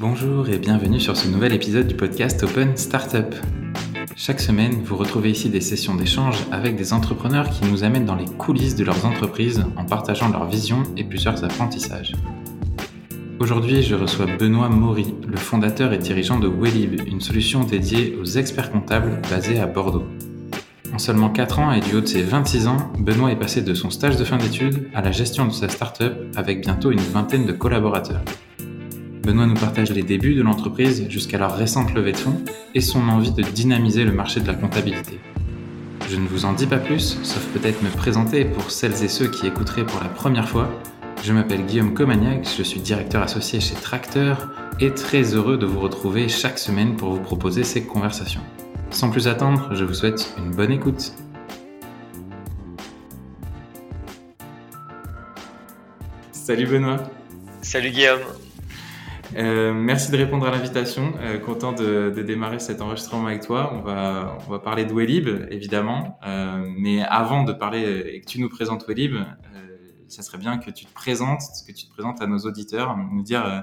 Bonjour et bienvenue sur ce nouvel épisode du podcast Open Startup. Chaque semaine, vous retrouvez ici des sessions d'échange avec des entrepreneurs qui nous amènent dans les coulisses de leurs entreprises en partageant leurs visions et plusieurs apprentissages. Aujourd'hui, je reçois Benoît Maury, le fondateur et dirigeant de Wellib, une solution dédiée aux experts comptables basée à Bordeaux. En seulement 4 ans et du haut de ses 26 ans, Benoît est passé de son stage de fin d'études à la gestion de sa start-up avec bientôt une vingtaine de collaborateurs. Benoît nous partage les débuts de l'entreprise jusqu'à leur récente levée de fonds et son envie de dynamiser le marché de la comptabilité. Je ne vous en dis pas plus, sauf peut-être me présenter pour celles et ceux qui écouteraient pour la première fois. Je m'appelle Guillaume Comagnac, je suis directeur associé chez Tracteur et très heureux de vous retrouver chaque semaine pour vous proposer ces conversations. Sans plus attendre, je vous souhaite une bonne écoute. Salut Benoît. Salut Guillaume. Euh, merci de répondre à l'invitation. Euh, content de, de, démarrer cet enregistrement avec toi. On va, on va parler de évidemment. Euh, mais avant de parler et que tu nous présentes Wellib, euh, ça serait bien que tu te présentes, que tu te présentes à nos auditeurs, nous dire euh,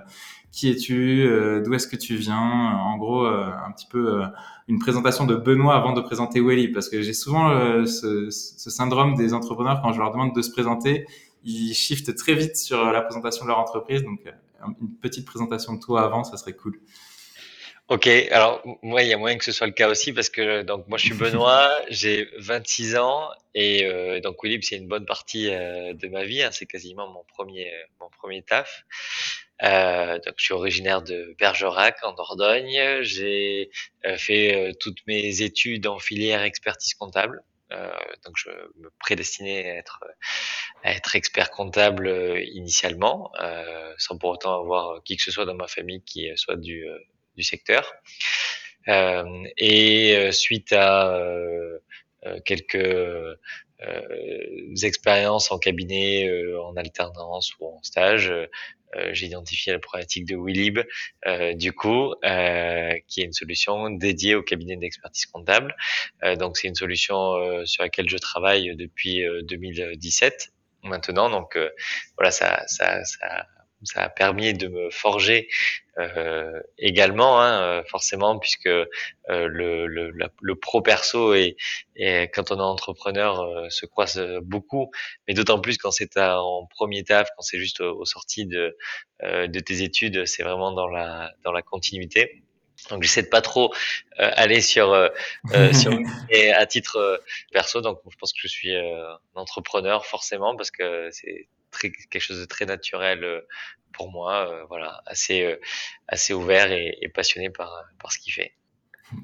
qui es-tu, d'où est-ce que tu viens, en gros, un petit peu une présentation de Benoît avant de présenter Wellib, parce que j'ai souvent ce, ce syndrome des entrepreneurs quand je leur demande de se présenter, ils shiftent très vite sur la présentation de leur entreprise. Donc, une petite présentation de toi avant, ça serait cool. Ok, alors moi il y a moyen que ce soit le cas aussi parce que donc moi je suis Benoît, j'ai 26 ans et euh, donc Willib c'est une bonne partie euh, de ma vie, hein, c'est quasiment mon premier mon premier taf. Euh, donc je suis originaire de Bergerac en Dordogne, j'ai fait toutes mes études en filière expertise comptable. Euh, donc je me prédestinais à être, à être expert comptable euh, initialement, euh, sans pour autant avoir qui que ce soit dans ma famille qui soit du, du secteur. et suite à quelques expériences en cabinet, en alternance ou en stage, j'ai identifié la problématique de Willib, euh, du coup, euh, qui est une solution dédiée au cabinet d'expertise comptable. donc, c'est une solution sur laquelle je travaille depuis 2017 maintenant. Donc, voilà, ça, ça, ça ça a permis de me forger euh, également, hein, euh, forcément, puisque euh, le, le, le, pro perso et, et, quand on est entrepreneur euh, se croise beaucoup, mais d'autant plus quand c'est en premier taf, quand c'est juste au, sorti de, euh, de tes études, c'est vraiment dans la dans la continuité. Donc j'essaie de pas trop aller sur sur et à titre perso. Donc je pense que je suis un entrepreneur forcément parce que c'est quelque chose de très naturel euh, pour moi, euh, voilà, assez euh, assez ouvert et, passionné par par ce qu'il fait.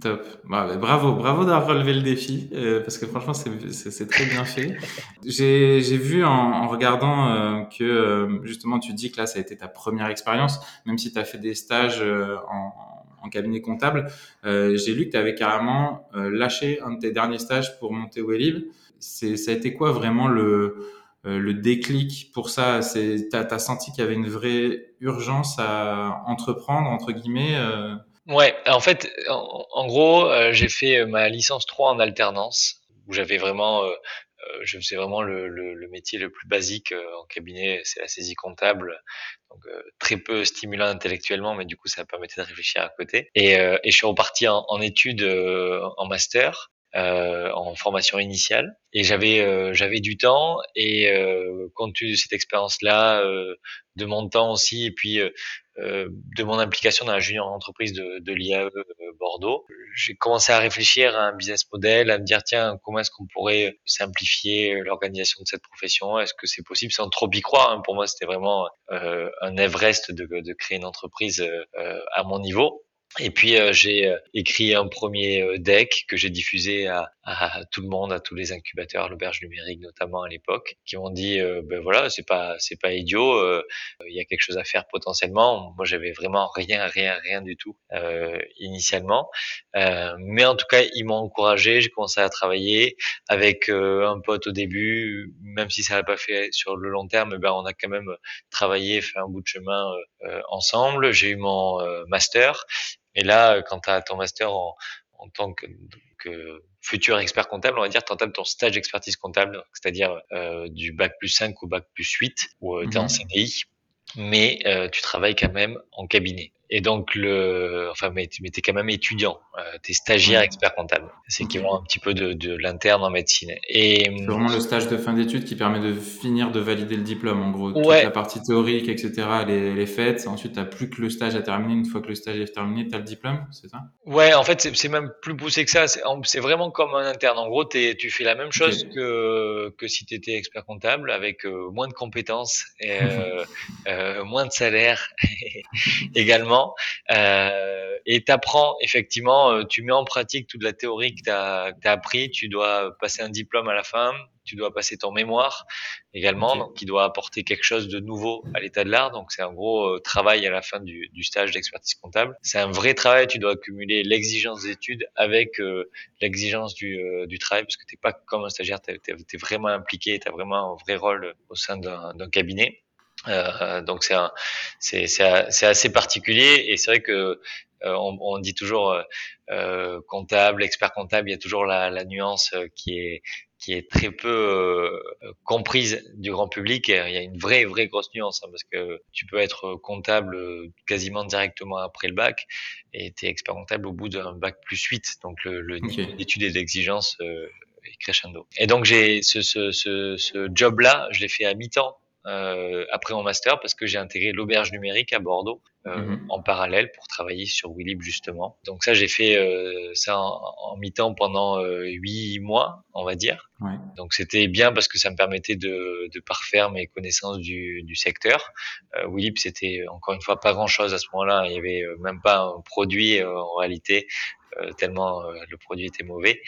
Top. Bah, bravo, bravo d'avoir relevé le défi, parce que franchement, c'est très bien fait. J'ai vu en, en regardant que justement, tu dis que là, ça a été ta première expérience, même si tu as fait des stages en, en, cabinet comptable. J'ai lu que tu avais carrément lâché un de tes derniers stages pour monter Wellib. Ça a été quoi vraiment le, euh, le déclic pour ça C'est t'as as senti qu'il y avait une vraie urgence à entreprendre entre guillemets euh? Ouais, en fait, en, gros, euh, j'ai fait ma licence 3 en alternance où j'avais vraiment je faisais vraiment le, métier le plus basique en cabinet, c'est la saisie comptable, donc très peu stimulant intellectuellement, mais du coup ça me permettait de réfléchir à côté. Et, je suis reparti en études en master euh, en formation initiale. Et j'avais euh, j'avais du temps et euh, compte tenu de cette expérience là euh, de mon temps aussi et puis de mon implication dans la junior entreprise de, de l'IAE Bordeaux j'ai commencé à réfléchir à un business model à me dire tiens comment est-ce qu'on pourrait simplifier l'organisation de cette profession? Est-ce que c'est possible? Sans trop y croire hein. pour moi c'était vraiment un Everest de, de créer une entreprise à mon niveau et puis euh, j'ai euh, écrit un premier euh, deck que j'ai diffusé à, à, tout le monde, à tous les incubateurs, l'auberge numérique notamment à l'époque, qui m'ont dit ben voilà c'est pas c'est pas idiot, il y a quelque chose à faire potentiellement. Moi j'avais vraiment rien rien rien du tout initialement, mais en tout cas ils m'ont encouragé. J'ai commencé à travailler avec un pote au début, même si ça n'a pas fait sur le long terme, ben on a quand même travaillé, fait un bout de chemin ensemble. J'ai eu mon master et là, quand tu as ton master en, en tant que, que, futur expert comptable, on va dire, tu entames ton stage d'expertise comptable, c'est-à-dire euh, du bac plus 5 au bac plus 8, où euh, tu es en mhm. CDI, mais euh, tu travailles quand même en cabinet. Et donc le, enfin, mais, mais t'es quand même étudiant, euh, t'es stagiaire expert comptable. C'est qui vont un petit peu de, de l'interne en médecine. Et c'est vraiment le stage de fin d'études qui permet de finir de valider le diplôme. En gros, toute la partie théorique, etc. Elle est, elle est faite. Ensuite, t'as plus que le stage à terminer. Une fois que le stage est terminé, t'as le diplôme, c'est ça? Ouais, en fait, c'est même plus poussé que ça. C'est vraiment comme un interne. En gros, tu fais la même chose que que si t'étais expert comptable avec euh, moins de compétences et euh, euh, moins de salaire également. Euh, et t'apprends effectivement, euh, tu mets en pratique toute la théorie que tu as, appris. Tu dois passer un diplôme à la fin, tu dois passer ton mémoire également, donc qui doit apporter quelque chose de nouveau à l'état de l'art. Donc c'est un gros euh, travail à la fin du, du stage d'expertise comptable. C'est un vrai travail. Tu dois accumuler l'exigence d'études avec euh, l'exigence du, du travail, parce que t'es pas comme un stagiaire, tu es, vraiment impliqué, tu as vraiment un vrai rôle au sein d'un cabinet. Euh, donc c'est c'est c'est assez particulier et c'est vrai que euh, on, on, dit toujours euh, euh, comptable, expert comptable, il y a toujours la, la nuance qui est qui est très peu comprise du grand public. Il y a une vraie, vraie grosse nuance hein, parce que tu peux être comptable quasiment directement après le bac et tu es expert comptable au bout d'un bac plus 8. Donc le, le niveau d'études et d'exigence est crescendo. Et donc j'ai ce, ce, ce, ce job-là, je l'ai fait à mi-temps euh, après mon master parce que j'ai intégré l'auberge numérique à Bordeaux euh, mhm. en parallèle pour travailler sur Willib justement. Donc ça j'ai fait euh, ça en, mi-temps pendant huit mois on va dire. Ouais. Donc c'était bien parce que ça me permettait de, de parfaire mes connaissances du, du secteur. Euh, Willib c'était encore une fois pas grand chose à ce moment-là. Il y avait même pas un produit en réalité tellement le produit était mauvais.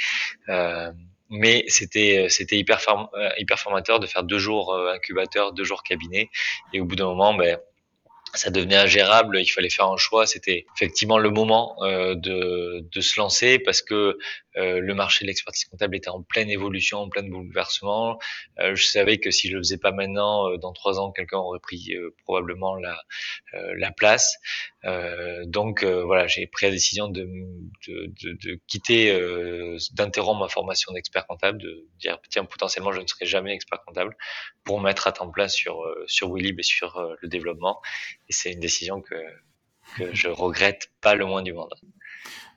Euh, mais c'était c'était hyper euh, hyper formateur de faire deux jours euh, incubateur, deux jours cabinet, et au bout d'un moment, ben ça devenait ingérable, il fallait faire un choix. C'était effectivement le moment euh, de, de, se lancer parce que euh, le marché de l'expertise comptable était en pleine évolution, en plein bouleversement. Euh, je savais que si je le faisais pas maintenant, euh, dans trois ans, quelqu'un aurait pris probablement la, la place. Donc voilà, j'ai pris la décision de, de, de, de quitter, d'interrompre ma formation d'expert comptable, de dire tiens potentiellement je ne serai jamais expert comptable pour mettre à temps plein sur sur Willib et sur le développement. Et c'est une décision que que je regrette pas le moins du monde.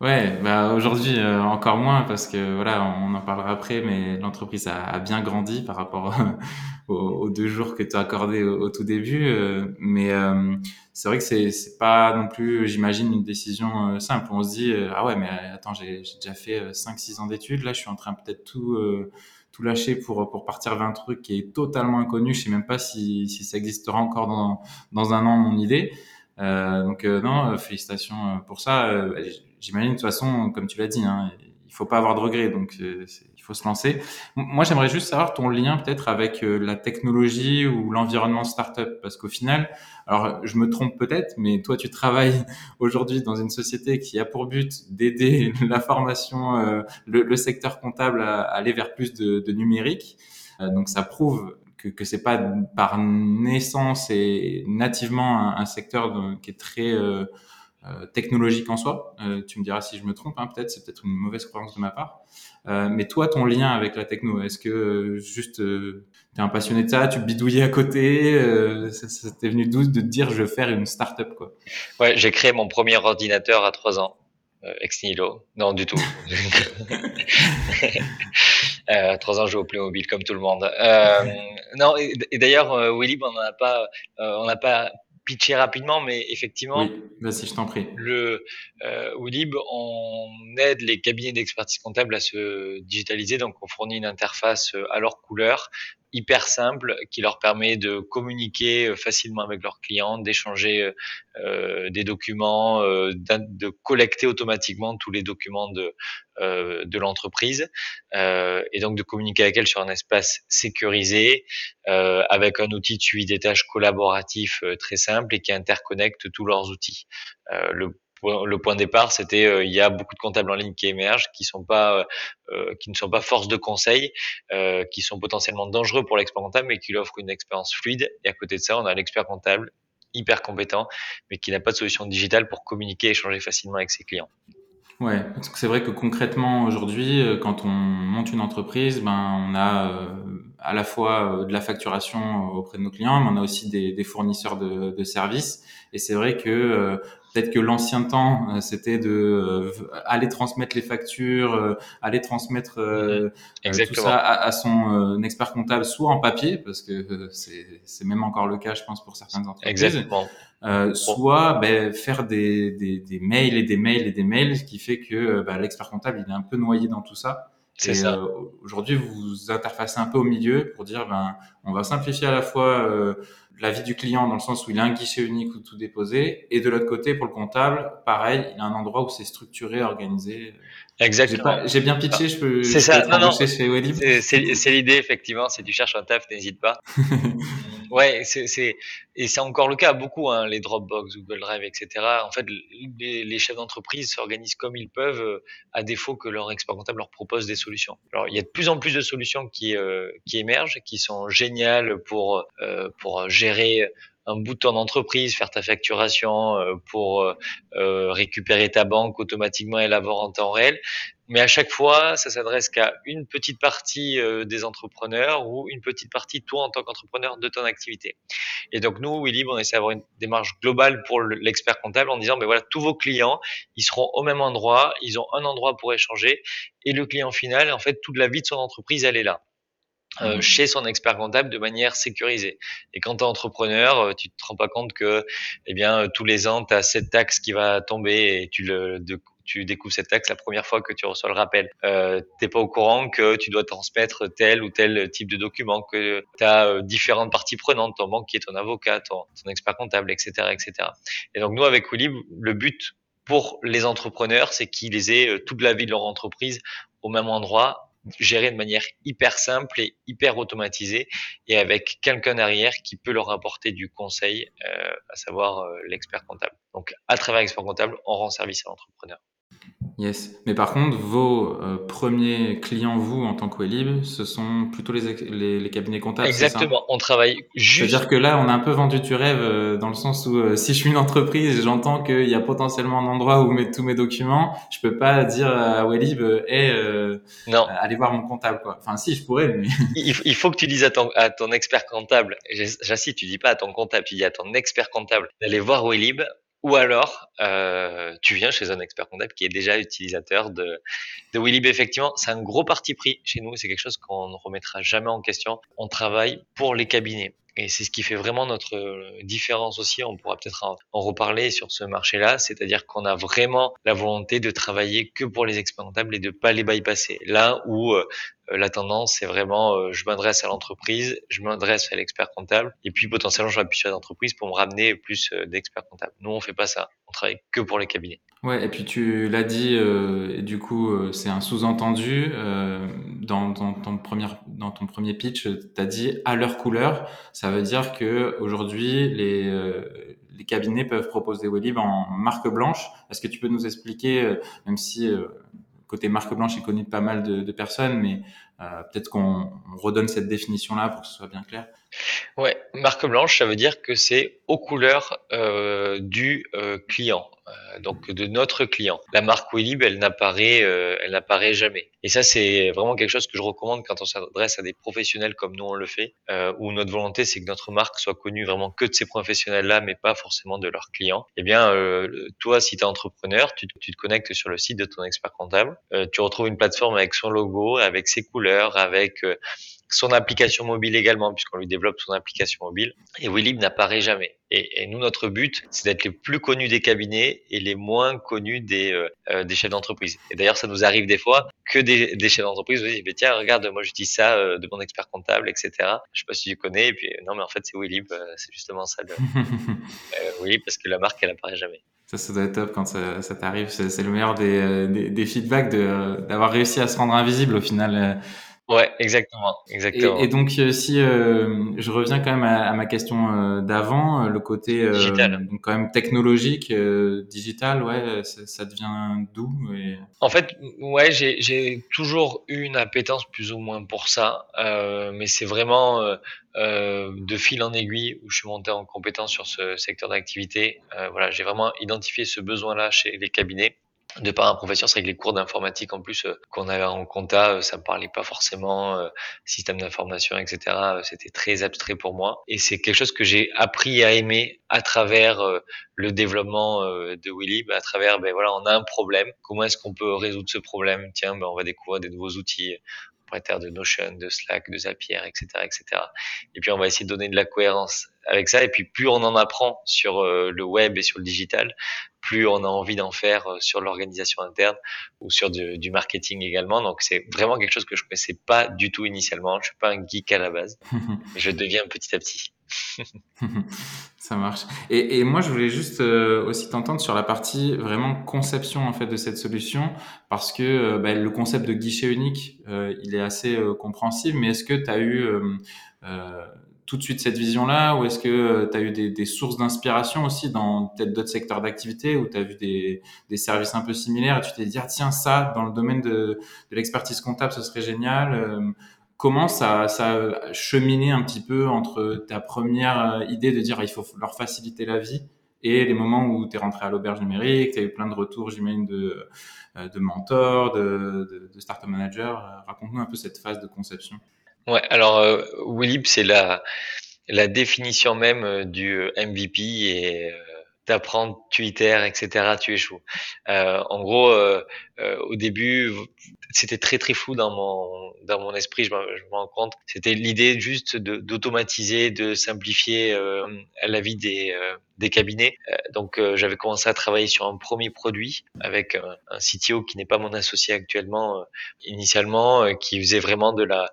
Ouais, bah aujourd'hui euh, encore moins parce que voilà, on en parlera après, mais l'entreprise a, bien grandi par rapport aux, deux jours que tu as accordé au, tout début. Euh, mais euh, c'est vrai que c'est c'est pas non plus, j'imagine, une décision simple. On se dit ah ouais, mais attends, j'ai déjà fait 5-6 ans d'études, là, je suis en train peut-être tout tout lâcher pour pour partir vers un truc qui est totalement inconnu. Je sais même pas si si ça existera encore dans dans un an mon idée. Euh, donc non, félicitations pour ça j'imagine de toute façon, comme tu l'as dit, hein, il faut pas avoir de regrets, donc euh, il faut se lancer. Moi, j'aimerais juste savoir ton lien peut-être avec euh, la technologie ou l'environnement startup, parce qu'au final, alors je me trompe peut-être, mais toi, tu travailles aujourd'hui dans une société qui a pour but d'aider la formation, euh, le, le, secteur comptable à, aller vers plus de, de numérique. donc ça prouve que, que c'est pas par naissance et nativement un, un secteur qui est très euh, technologique en soi. Euh, tu me diras si je me trompe, hein, peut-être, c'est peut-être une mauvaise croyance de ma part. Euh, mais toi, ton lien avec la techno, est-ce que juste tu es un passionné de ça, tu bidouillais à côté, ça, ça t'est venu d'où de te dire je vais faire une start-up quoi? Ouais, j'ai créé mon premier ordinateur à trois ans. ex nihilo. Non, du tout. euh, trois ans, je joue au Playmobil comme tout le monde. Euh, non, et, d'ailleurs, euh, Willy, on n'a pas, on n'a pas pitcher rapidement, mais effectivement, oui, si je t'en prie. Le euh, on aide les cabinets d'expertise comptable à se digitaliser, donc on fournit une interface euh, à leur couleur hyper simple qui leur permet de communiquer euh, facilement avec leurs clients, d'échanger euh, des documents, euh, de collecter automatiquement tous les documents de, euh, l'entreprise euh, et donc de communiquer avec elle sur un espace sécurisé avec un outil de suivi des tâches collaboratif très simple et qui interconnecte tous leurs outils. Le point de départ, c'était euh, il y a beaucoup de comptables en ligne qui émergent, qui euh, euh, ne sont pas force de conseil, qui sont potentiellement dangereux pour l'expert comptable, mais qui offrent une expérience fluide. Et à côté de ça, on a l'expert comptable hyper compétent, mais qui n'a pas de solution digitale pour communiquer et échanger facilement avec ses clients. Ouais, c'est vrai que concrètement aujourd'hui, quand on monte une entreprise, ben on a à la fois de la facturation auprès de nos clients, mais on a aussi des, des fournisseurs de, de, services. Et c'est vrai que Peut-être que l'ancien temps, euh, c'était de euh, aller transmettre les factures, euh, aller transmettre mhm. tout ça à, son expert comptable, soit en papier, parce que c'est même encore le cas, je pense, pour certaines entreprises. Exactement. Euh, soit ben, faire des, des, des, mails et des mails et des mails, ce qui fait que ben, l'expert comptable il est un peu noyé dans tout ça. C'est ça. Euh, Aujourd'hui, vous vous interfacez un peu au milieu pour dire, ben, on va simplifier à la fois euh, la vie du client dans le sens où il a un guichet unique où tout déposer, et de l'autre côté, pour le comptable, pareil, il a un endroit où c'est structuré, organisé. Exactement. J'ai bien pitché, je peux. C'est ça. Non, non. C'est l'idée effectivement. Si tu cherches un taf, n'hésite pas. ouais, c'est et c'est encore le cas beaucoup. Hein, les Dropbox, Google Drive, etc. En fait, les, les chefs d'entreprise s'organisent comme ils peuvent, euh, à défaut que leur expert comptable leur propose des solutions. Alors, il y a de plus en plus de solutions qui euh, qui émergent, qui sont géniales pour euh, pour gérer un bout de ton entreprise, faire ta facturation euh, pour euh, récupérer ta banque automatiquement et l'avoir en temps réel. Mais à chaque fois, ça s'adresse qu'à une petite partie des entrepreneurs ou une petite partie toi en tant qu'entrepreneur de ton activité. Et donc nous, Willy, on essaie d'avoir une démarche globale pour l'expert comptable en disant, ben voilà, tous vos clients, ils seront au même endroit, ils ont un endroit pour échanger, et le client final, en fait, toute la vie de son entreprise, elle est là. Euh, mmh. chez son expert comptable de manière sécurisée. Et quand tu es entrepreneur, euh, tu te rends pas compte que eh bien euh, tous les ans tu as cette taxe qui va tomber et tu le tu découvres cette taxe la première fois que tu reçois le rappel. Euh, t'es pas au courant que tu dois transmettre tel ou tel type de document, que tu as différentes parties prenantes, ton banquier, ton avocat, ton, expert comptable, etc., etc. Et donc nous avec Willy, le but pour les entrepreneurs, c'est qu'ils aient toute la vie de leur entreprise au même endroit géré de manière hyper simple et hyper automatisée et avec quelqu'un derrière qui peut leur apporter du conseil, euh, à savoir euh, l'expert comptable. Donc à travers l'expert comptable, on rend service à l'entrepreneur. Yes. Mais par contre, vos euh, premiers clients, vous, en tant que Wellib, ce sont plutôt les, les, les cabinets comptables. Exactement. On travaille juste. C'est-à-dire que là, on a un peu vendu du rêve euh, dans le sens où euh, si je suis une entreprise et j'entends qu'il y a potentiellement un endroit où mettre tous mes documents, je peux pas dire à Wellib, hey, non. allez voir mon comptable, quoi. Enfin, si, je pourrais, mais. il, faut que tu dises à ton, à ton expert comptable. J'insiste, tu dis pas à ton comptable, tu dis à ton expert comptable d'aller voir Wellib ou alors, euh, tu viens chez un expert comptable qui est déjà utilisateur de, de Willib. Effectivement, c'est un gros parti pris chez nous. C'est quelque chose qu'on ne remettra jamais en question. On travaille pour les cabinets. Et c'est ce qui fait vraiment notre euh, différence aussi. On pourra peut-être en, reparler sur ce marché-là. C'est-à-dire qu'on a vraiment la volonté de travailler que pour les experts comptables et de pas les bypasser. Là où euh, la tendance, c'est vraiment, euh, je m'adresse à l'entreprise, je m'adresse à l'expert comptable, et puis potentiellement, je m'appuie sur l'entreprise pour me ramener plus d'experts comptables. Nous, on fait pas ça. On travaille que pour les cabinets. Ouais, et puis tu l'as dit, et du coup, c'est un sous-entendu. Dans, ton premier, dans ton premier pitch, tu as dit à leur couleur. Ça veut dire que aujourd'hui, les, les cabinets peuvent proposer Wellib en marque blanche. Est-ce que tu peux nous expliquer, même si côté marque blanche est connu de pas mal de, personnes, mais euh, peut-être qu'on redonne cette définition-là pour que ce soit bien clair. Ouais, marque blanche, ça veut dire que c'est aux couleurs euh, du euh, client, euh, donc de notre client. La marque Willib, elle n'apparaît, elle n'apparaît jamais. Et ça, c'est vraiment quelque chose que je recommande quand on s'adresse à des professionnels comme nous on le fait, où notre volonté c'est que notre marque soit connue vraiment que de ces professionnels-là, mais pas forcément de leurs clients. Eh bien, toi, si tu es entrepreneur, tu, te connectes sur le site de ton expert comptable, tu retrouves une plateforme avec son logo, avec ses couleurs, avec son application mobile également, puisqu'on lui développe son application mobile. Et Willib n'apparaît jamais. Et, et, nous, notre but, c'est d'être les plus connus des cabinets et les moins connus des, euh, euh, des chefs d'entreprise. Et d'ailleurs, ça nous arrive des fois que des, des chefs d'entreprise nous disent, tiens, regarde, moi, je dis ça euh, de mon expert comptable, etc. Je sais pas si tu connais. Et puis, non, mais en fait, c'est Willib. c'est justement ça. Le, oui, parce que la marque, elle apparaît jamais. Ça, ça doit être top quand ça, ça t'arrive. C'est le meilleur des, des, des feedbacks d'avoir réussi à se rendre invisible au final Ouais, exactement, exactement. Et, donc euh, si euh, je reviens quand même à, ma question euh, d'avant, le côté donc quand même technologique, digital, ouais, ça, devient d'où et... En fait, ouais, j'ai toujours eu une appétence plus ou moins pour ça, mais c'est vraiment de fil en aiguille où je suis monté en compétence sur ce secteur d'activité. voilà, j'ai vraiment identifié ce besoin-là chez les cabinets de par ma profession, c'est que les cours d'informatique en plus euh, qu'on avait en compta, euh, ça me parlait pas forcément, euh, système d'information, etc. C'était très abstrait pour moi. Et c'est quelque chose que j'ai appris à aimer à travers le développement de Willib, à travers, ben voilà, on a un problème. Comment est-ce qu'on peut résoudre ce problème? Tiens, ben on va découvrir des nouveaux outils de Notion, de Slack, de Zapier, etc., etc. Et puis on va essayer de donner de la cohérence avec ça. Et puis plus on en apprend sur le web et sur le digital, plus on a envie d'en faire euh, sur l'organisation interne ou sur du, marketing également. Donc c'est vraiment quelque chose que je connaissais pas du tout initialement. Je suis pas un geek à la base, mais je deviens petit à petit. Ça marche. Et, moi, je voulais juste euh, aussi t'entendre sur la partie vraiment conception en fait de cette solution, parce que euh, bah, le concept de guichet unique, il est assez compréhensible. Mais est-ce que tu as eu tout de suite cette vision-là ou est-ce que euh, tu as eu des, sources d'inspiration aussi dans peut-être d'autres secteurs d'activité où tu as vu des, services un peu similaires et tu t'es dit ah, tiens ça dans le domaine de, l'expertise comptable ce serait génial euh, comment ça, ça a cheminé un petit peu entre ta première euh, idée de dire ah, il faut leur faciliter la vie et les moments où tu es rentré à l'auberge numérique, tu as eu plein de retours, j'imagine, de, de mentors, de, de, startup managers. Raconte-nous un peu cette phase de conception. Ouais, alors euh, c'est la, la définition même euh, du euh, MVP et euh, d'apprendre Twitter, etc. Tu échoues. Euh, en gros, euh, au début, c'était très très flou dans mon dans mon esprit. Je me, rends compte. C'était l'idée juste d'automatiser, de, simplifier la vie des des cabinets. donc, j'avais commencé à travailler sur un premier produit avec un, un CTO qui n'est pas mon associé actuellement, initialement, qui faisait vraiment de la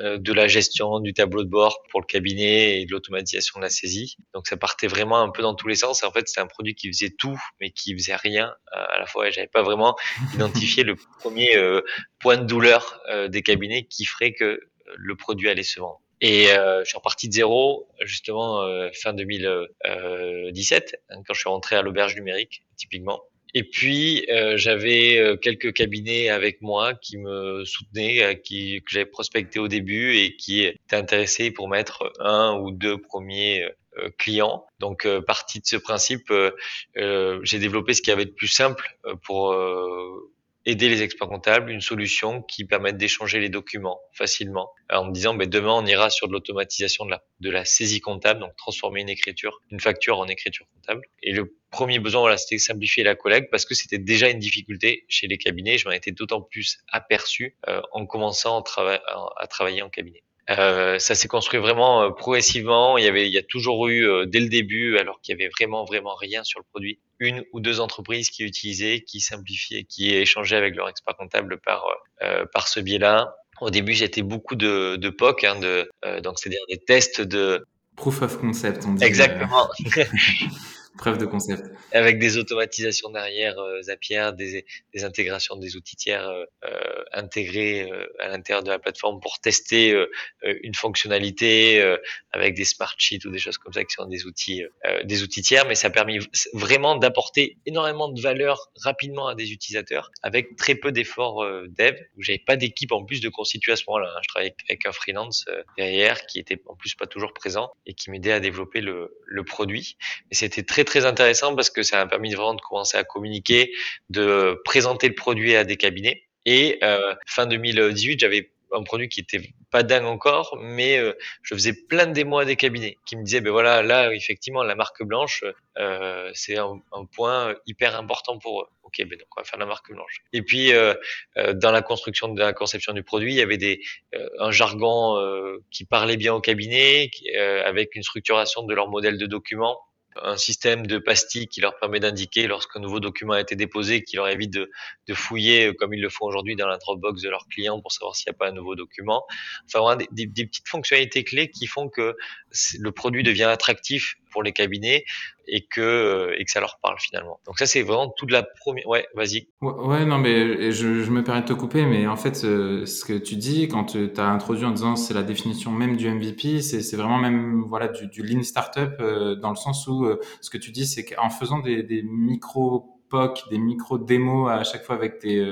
euh, de la gestion du tableau de bord pour le cabinet et de l'automatisation de la saisie. Donc ça partait vraiment un peu dans tous les sens. En fait, c'est un produit qui faisait tout, mais qui faisait rien euh, à la fois. J'avais pas vraiment identifié le premier euh, point de douleur des cabinets qui ferait que le produit allait se vendre. Et je suis reparti de zéro, justement, fin 2017, hein, quand je suis rentré à l'auberge numérique, typiquement. Et puis euh, j'avais euh, quelques cabinets avec moi qui me soutenaient, euh, qui que j'avais prospecté au début et qui étaient intéressés pour mettre un ou deux premiers clients. Donc partie de ce principe, j'ai développé ce qui avait de plus simple pour aider les experts comptables, une solution qui permette d'échanger les documents facilement, en disant, ben, demain, on ira sur de l'automatisation de la, de la saisie comptable, donc transformer une écriture, une facture en écriture comptable. Et le premier besoin, voilà, c'était simplifier la collecte parce que c'était déjà une difficulté chez les cabinets. Je m'en étais d'autant plus aperçu euh, en commençant à travailler en cabinet. Euh, ça s'est construit vraiment euh, progressivement. Il y avait, il y a toujours eu euh, dès le début, alors qu'il y avait vraiment vraiment rien sur le produit, une ou deux entreprises qui utilisaient, qui simplifiaient, qui échangeaient avec leur expert comptable par par ce biais-là. Au début, j'étais beaucoup de, de POC, hein, de, donc c'est-à-dire des tests de proof of concept. On dit, Exactement. Preuve de concept. Avec des automatisations derrière euh, Zapier, des, intégrations des outils tiers euh, euh intégrés euh, à l'intérieur de la plateforme pour tester euh, une fonctionnalité avec des smart sheets ou des choses comme ça qui sont des outils, des outils tiers. Mais ça a permis vraiment d'apporter énormément de valeur rapidement à des utilisateurs avec très peu d'efforts dev. J'avais pas d'équipe en plus de constituer à ce moment-là. Hein. Je travaillais avec un freelance derrière qui était en plus pas toujours présent et qui m'aidait à développer le, le produit. Mais c'était très très intéressant parce que ça a permis vraiment de commencer à communiquer, de présenter le produit à des cabinets. Et euh, fin 2018, j'avais un produit qui était pas dingue encore, mais euh, je faisais plein de démos à des cabinets qui me disaient, ben voilà, là effectivement la marque blanche, euh, c'est un, point hyper important pour eux. Ok, ben donc on va faire la marque blanche. Et puis dans la construction de la conception du produit, il y avait des un jargon qui parlait bien au cabinet, avec une structuration de leur modèle de document un système de pastilles qui leur permet d'indiquer lorsqu'un nouveau document a été déposé, qui leur évite de, fouiller euh, comme ils le font aujourd'hui dans la Dropbox de leurs clients pour savoir s'il n'y a pas un nouveau document. Enfin, des, des, petites fonctionnalités clés qui font que le produit devient attractif pour les cabinets et que euh, et que ça leur parle finalement. Donc ça c'est vraiment toute la première. Ouais, vas-y. Ouais, non mais je, je, me permets de te couper, mais en fait ce que tu dis quand tu as introduit en disant c'est la définition même du MVP, c'est vraiment même voilà du, du lean startup euh, dans le sens où euh, ce que tu dis c'est qu'en faisant des, des micro POC, des micro démos à chaque fois avec tes,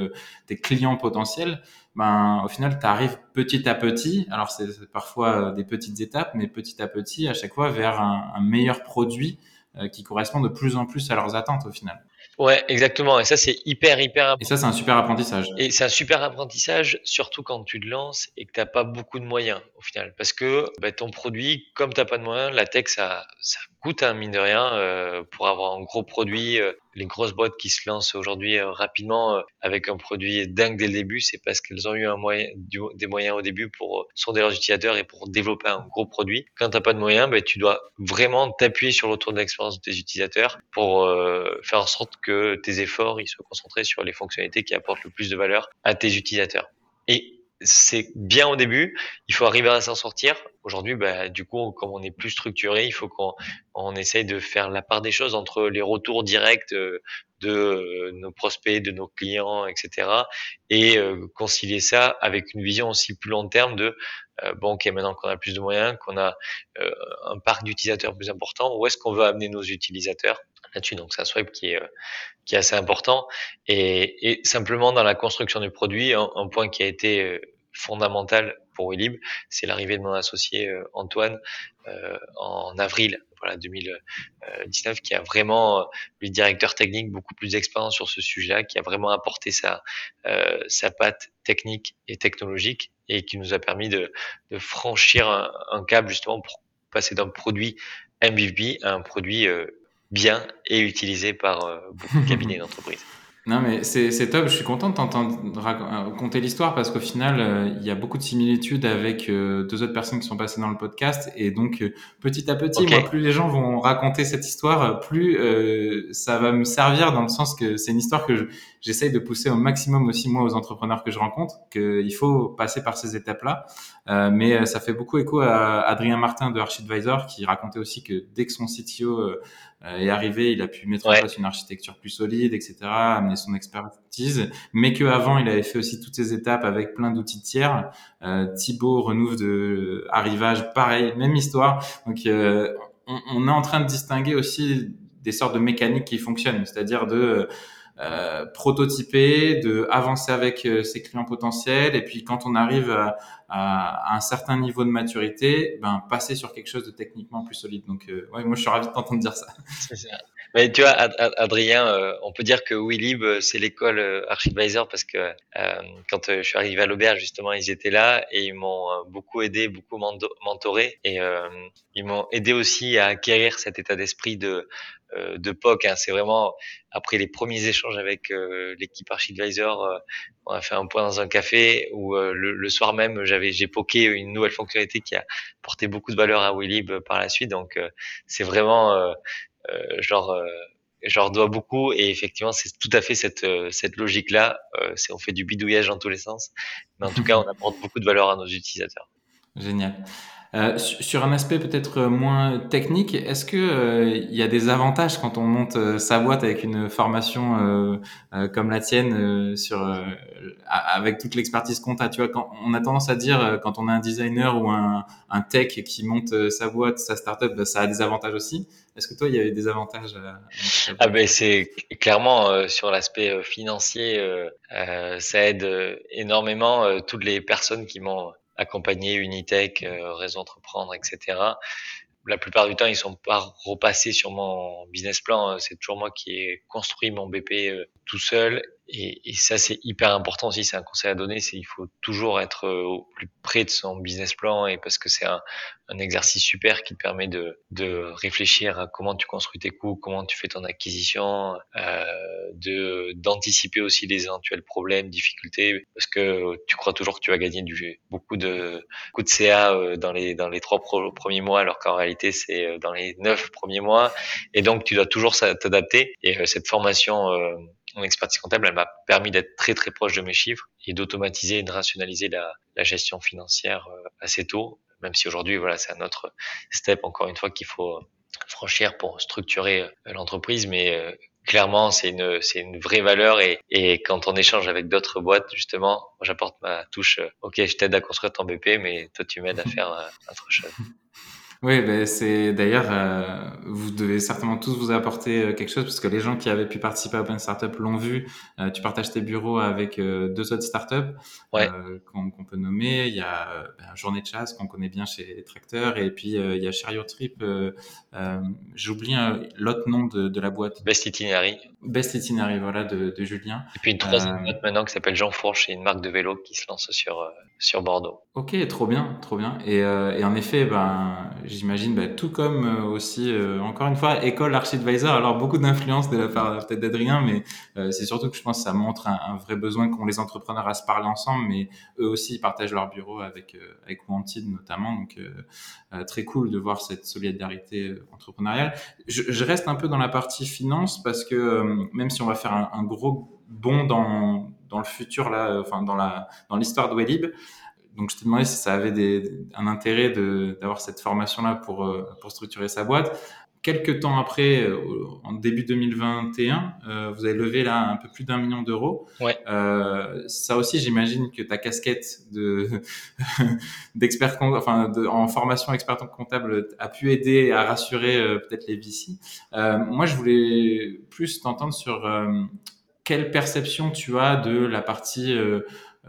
tes clients potentiels, ben au final tu arrives petit à petit. Alors c'est parfois des petites étapes, mais petit à petit à chaque fois vers un, un meilleur produit euh, qui correspondent de plus en plus à leurs attentes au final. Ouais, exactement. Et ça, c'est hyper, hyper Et ça, c'est un super apprentissage. Et c'est un super apprentissage, surtout quand tu te lances et que t'as pas beaucoup de moyens, au final. Parce que bah, ton produit, comme t'as pas de moyens, la tech, ça, ça coûte, un hein, mine de rien, euh, pour avoir un gros produit. Euh, les grosses boîtes qui se lancent aujourd'hui euh, rapidement avec un produit dingue dès le début, c'est parce qu'elles ont eu un moyen, des moyens au début pour sonder leurs utilisateurs et pour développer un gros produit. Quand t'as pas de moyens, bah, tu dois vraiment t'appuyer sur le retour de de tes utilisateurs pour faire en sorte que tes efforts ils soient concentrés sur les fonctionnalités qui apportent le plus de valeur à tes utilisateurs. Et c'est bien au début, il faut arriver à s'en sortir. Aujourd'hui, bah, du coup, comme on est plus structuré, il faut qu'on on essaye de faire la part des choses entre les retours directs euh, de euh, nos prospects, de nos clients, etc. et euh, concilier ça avec une vision aussi plus long terme de bon, ok, maintenant qu'on a plus de moyens, qu'on a un parc d'utilisateurs plus important, où est-ce qu'on veut amener nos utilisateurs là-dessus? Donc, c'est un swipe qui est qui est assez important et, et simplement dans la construction du produit, un, un point qui a été fondamental pour Willib, c'est l'arrivée de mon associé euh, Antoine euh, en avril voilà 2019 qui a vraiment euh, le directeur technique beaucoup plus d'expérience sur ce sujet-là qui a vraiment apporté sa sa patte technique et technologique et qui nous a permis de, de franchir un, un, cap justement pour passer d'un produit MVP à un produit bien et utilisé par beaucoup de cabinets d'entreprise. Non, mais c'est top. Je suis content de t'entendre raconter l'histoire parce qu'au final, euh, il y a beaucoup de similitudes avec euh, deux autres personnes qui sont passées dans le podcast. Et donc, euh, petit à petit, moi, plus les gens vont raconter cette histoire, plus ça va me servir dans le sens que c'est une histoire que j'essaye de pousser au maximum aussi, moi, aux entrepreneurs que je rencontre, qu'il faut passer par ces étapes-là. Mais ça fait beaucoup écho à Adrien Martin de Archidvisor qui racontait aussi que dès que son CTO euh, est arrivé, il a pu mettre en place une architecture plus solide, etc., amener son expertise, mais qu'avant, il avait fait aussi toutes ces étapes avec plein d'outils tiers. Euh, Thibaut renouve de arrivage, pareil, même histoire. Donc, euh, on, on, est en train de distinguer aussi des sortes de mécaniques qui fonctionnent, c'est-à-dire de euh, prototyper, de avancer avec euh, ses clients potentiels, et puis quand on arrive à, un certain niveau de maturité, ben passer sur quelque chose de techniquement plus solide. Donc, euh, ouais, moi je suis ravi de t'entendre dire ça. Mais tu vois, Adrien, on peut dire que Willib, c'est l'école Archivadvisor parce que quand je suis arrivé à l'auberge, justement, ils étaient là et ils m'ont beaucoup aidé, beaucoup mentoré et ils m'ont aidé aussi à acquérir cet état d'esprit de euh, de POC. Hein. C'est vraiment après les premiers échanges avec euh, l'équipe Archidvisor, euh, on a fait un point dans un café où le, soir même j'avais j'ai poké une nouvelle fonctionnalité qui a porté beaucoup de valeur à Willib par la suite. Donc c'est vraiment genre j'en dois beaucoup et effectivement c'est tout à fait cette cette logique là. c'est on fait du bidouillage dans tous les sens, mais en tout cas on apporte beaucoup de valeur à nos utilisateurs. Génial. Euh, sur un aspect peut-être moins technique, est-ce que euh, il y a des avantages quand on monte euh, sa boîte avec une formation comme la tienne sur avec toute l'expertise qu'on a Tu vois, quand on a tendance à dire quand on a un designer ou un, un tech qui monte sa boîte, sa startup, bah, ça a des avantages aussi. Est-ce que toi, il y avait des avantages Ah ben c'est clairement sur l'aspect financier, ça aide énormément toutes les personnes qui m'ont accompagner Unitech, euh, Réseau Entreprendre, etc. La plupart du temps, ils sont pas repassés sur mon business plan. C'est toujours moi qui ai construit mon BP euh, tout seul et, et ça, c'est hyper important aussi. C'est un conseil à donner. C'est il faut toujours être euh, au plus près de son business plan et parce que c'est un, un, exercice super qui te permet de, de réfléchir à comment tu construis tes coûts, comment tu fais ton acquisition, euh, de d'anticiper aussi les éventuels problèmes, difficultés, parce que tu crois toujours que tu vas gagner du beaucoup de beaucoup de CA euh, dans les dans les trois premiers mois, alors qu'en réalité c'est euh, dans les neuf premiers mois. Et donc tu dois toujours t'adapter. Et cette formation mon expertise comptable, elle m'a permis d'être très très proche de mes chiffres et d'automatiser et de rationaliser la, la gestion financière euh, assez tôt, même si aujourd'hui, voilà, c'est un autre step, encore une fois, qu'il faut franchir pour structurer euh, l'entreprise, mais euh, clairement, c'est une, c'est une vraie valeur et, et quand on échange avec d'autres boîtes, justement, j'apporte ma touche. Ok, je t'aide à construire ton BP, mais toi, tu m'aides à faire autre chose. Oui, ben c'est d'ailleurs, euh, vous devez certainement tous vous apporter euh, quelque chose parce que les gens qui avaient pu participer à Open Startup l'ont vu. Euh, tu partages tes bureaux avec deux autres startups ouais. qu'on peut nommer. Il y a ben, Journée de chasse qu'on connaît bien chez Tracteur et puis il y a Chariot Trip. J'oublie l'autre nom de, de, la boîte. Best Itinerary. Best Itinerary, voilà, de, de Julien. Et puis une troisième boîte maintenant qui s'appelle Jean Fourche, et une marque de vélo qui se lance sur sur Bordeaux. Ok, trop bien, trop bien. Et, et en effet, ben j'imagine, bah, tout comme euh, aussi, euh, encore une fois, école ArchAdvisor. Alors, beaucoup d'influence de la part peut-être d'Adrien, mais euh, c'est surtout que je pense que ça montre un, vrai besoin qu'ont les entrepreneurs à se parler ensemble, mais eux aussi, ils partagent leur bureau avec, avec Wanted notamment. Donc, très cool de voir cette solidarité entrepreneuriale. Je, je, reste un peu dans la partie finance parce que même si on va faire un, un gros bond dans, dans le futur, là, enfin, dans la, dans l'histoire de Wellib, donc je t'ai demandé si ça avait des, un intérêt d'avoir cette formation-là pour, euh, pour structurer sa boîte. Quelques temps après, euh, en début 2021, euh, vous avez levé là un peu plus d'un million d'euros. Ouais. Euh, ça aussi, j'imagine que ta casquette de d'expert enfin de, en formation expert comptable a pu aider à rassurer peut-être les VC. moi, je voulais plus t'entendre sur quelle perception tu as de la partie euh,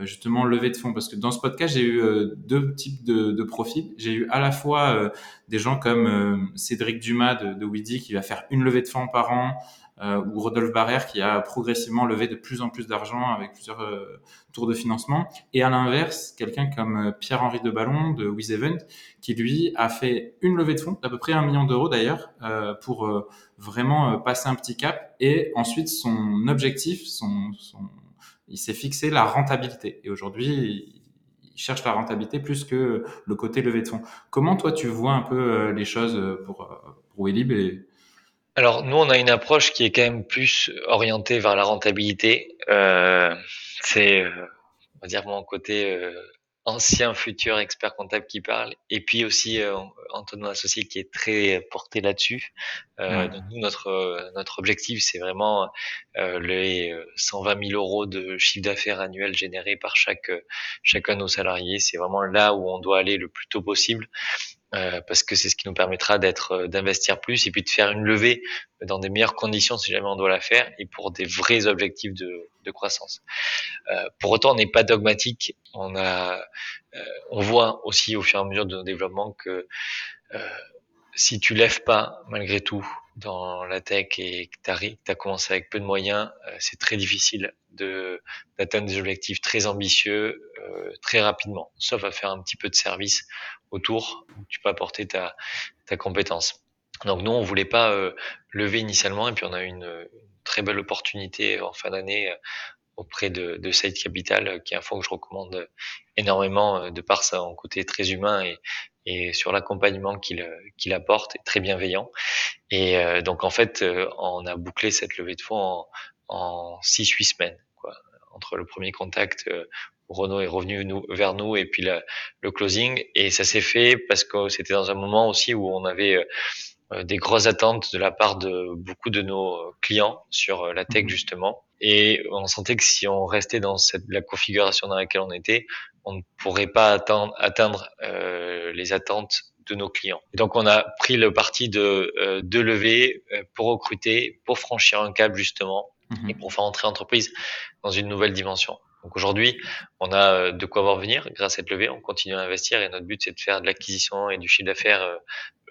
justement lever de fonds. Parce que dans ce podcast j'ai eu euh, deux types de, de profils. J'ai eu à la fois euh, des gens comme Cédric Dumas de, de Widi qui va faire une levée de fonds par an ou Rodolphe Barrère qui a progressivement levé de plus en plus d'argent avec plusieurs tours de financement. Et à l'inverse quelqu'un comme Pierre-Henri de Ballon de WizEvent qui lui a fait une levée de fonds d'à peu près un million d'euros d'ailleurs pour vraiment passer un petit cap. Et ensuite son objectif son, son il s'est fixé la rentabilité. Et aujourd'hui, il cherche la rentabilité plus que le côté levée de fonds. Comment toi, tu vois un peu euh, les choses euh, pour, euh, pour. Alors, nous, on a une approche qui est quand même plus orientée vers la rentabilité. C'est, on va dire, mon côté ancien futur expert comptable qui parle. Et puis aussi euh, Antoine associé qui est très porté là-dessus. Euh, nous notre euh, notre objectif c'est vraiment euh, les 120 000 euros de chiffre d'affaires annuel généré par chaque chacun de nos salariés. C'est vraiment là où on doit aller le plus tôt possible euh, parce que c'est ce qui nous permettra d'être, euh, d'investir plus et puis de faire une levée dans des meilleures conditions si jamais on doit la faire et pour des vrais objectifs de, de croissance. Euh, pour autant, on n'est pas dogmatique. On a, euh, on voit aussi au fur et à mesure de nos développements que euh, si tu lèves pas malgré tout dans la tech et que tu as commencé avec peu de moyens, c'est très difficile de d'atteindre des objectifs très ambitieux très rapidement, sauf à faire un petit peu de service autour où tu peux apporter ta, ta compétence. Donc nous, on voulait pas euh, lever initialement et puis on a eu une, très belle opportunité en fin d'année euh, auprès de, de Capital, euh, qui est un fonds que je recommande énormément de par son côté très humain et, et sur l'accompagnement qu'il qu'il apporte, est très bienveillant. Et donc en fait, on a bouclé cette levée de fonds en, en 6-8 semaines. Quoi. Entre le premier contact Renault est revenu nous, vers nous et puis le closing. Et ça s'est fait parce que c'était dans un moment aussi où on avait euh, des grosses attentes de la part de beaucoup de nos clients sur euh, la tech mhm. justement. Et on sentait que si on restait dans cette, la configuration dans laquelle on était, on ne pourrait pas atteindre, atteindre euh, les attentes de nos clients. Et donc on a pris le parti de, euh, de lever pour recruter, pour franchir un cap justement mhm. et pour faire entrer l'entreprise dans une nouvelle dimension. Donc aujourd'hui, on a euh, de quoi voir venir grâce à cette levée. On continue à investir et notre but c'est de faire de l'acquisition et du chiffre d'affaires euh,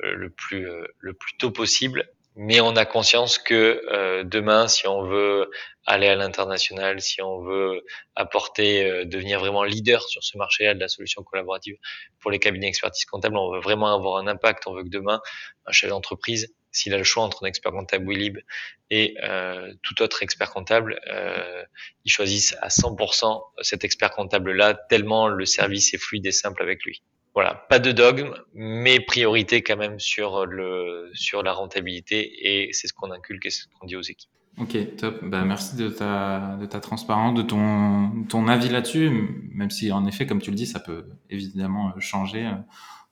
euh, le plus le plus tôt possible. Mais on a conscience que demain, si on veut aller à l'international, si on veut apporter, devenir vraiment leader sur ce marché-là de la solution collaborative pour les cabinets expertise comptable, on veut vraiment avoir un impact. On veut que demain, un chef d'entreprise s'il a le choix entre un expert comptable Willib et euh, tout autre expert comptable, euh, il choisisse à 100% cet expert comptable-là, tellement le service est fluide et simple avec lui. Voilà, pas de dogme, mais priorité quand même sur le sur la rentabilité et c'est ce qu'on inculque et c'est ce qu'on dit aux équipes. Ok, top. Bah, merci de ta, de ta transparence, de ton, ton avis là-dessus, même si en effet, comme tu le dis, ça peut évidemment changer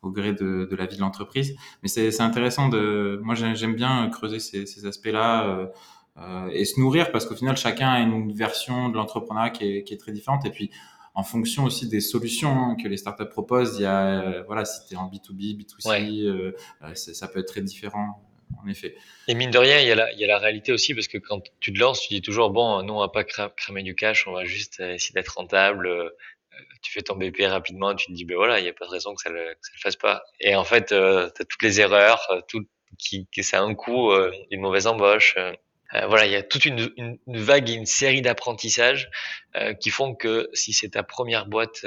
au gré de, de la vie de l'entreprise. Mais c'est intéressant de, moi j'aime bien creuser ces, ces aspects-là euh, euh, et se nourrir parce qu'au final chacun a une version de l'entrepreneuriat qui est, qui est très différente. Et puis en fonction aussi des solutions hein, que les startups proposent. Il y a, voilà, si tu es en B2B, B2C, ça peut être très différent en effet. Et mine de rien, il y, a la, il y a la réalité aussi, parce que quand tu te lances, tu dis toujours, bon, nous, on va pas cramer du cash, on va juste essayer d'être rentable. Euh, tu fais ton BP rapidement, tu te dis, ben voilà, il n'y a pas de raison que ça le, ça le fasse pas. Et en fait, euh, tu as toutes les erreurs, euh, tout, qui, que ça a un coût, une mauvaise embauche. Voilà, il y a toute une, une, vague et une série d'apprentissages qui font que si c'est ta première boîte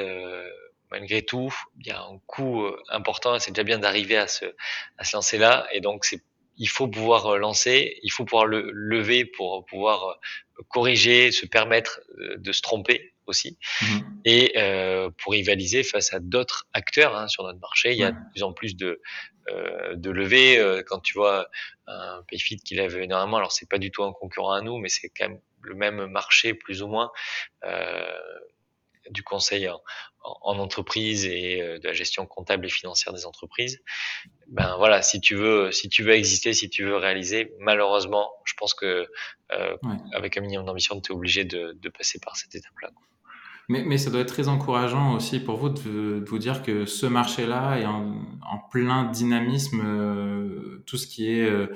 malgré tout, il y a un coût important. C'est déjà bien d'arriver à se, à se lancer là. Et donc, c'est il faut pouvoir euh, lancer, il faut pouvoir le lever pour pouvoir euh, corriger, se permettre euh, de se tromper aussi, mmh. et euh, pour rivaliser face à d'autres acteurs hein, sur notre marché. Il y a de plus en plus de euh, de levées. Quand tu vois un Payfit qui lève énormément, alors c'est pas du tout un concurrent à nous, mais c'est quand même le même marché plus ou moins. Euh, du conseil en, en, entreprise et euh, de la gestion comptable et financière des entreprises. Ben voilà, si tu veux, si tu veux exister, si tu veux réaliser, malheureusement, je pense que euh, avec un minimum d'ambition, tu es obligé de, de, passer par cette étape-là. Mais, mais, ça doit être très encourageant aussi pour vous de, de vous dire que ce marché-là est en, en, plein dynamisme, euh, tout ce qui est euh,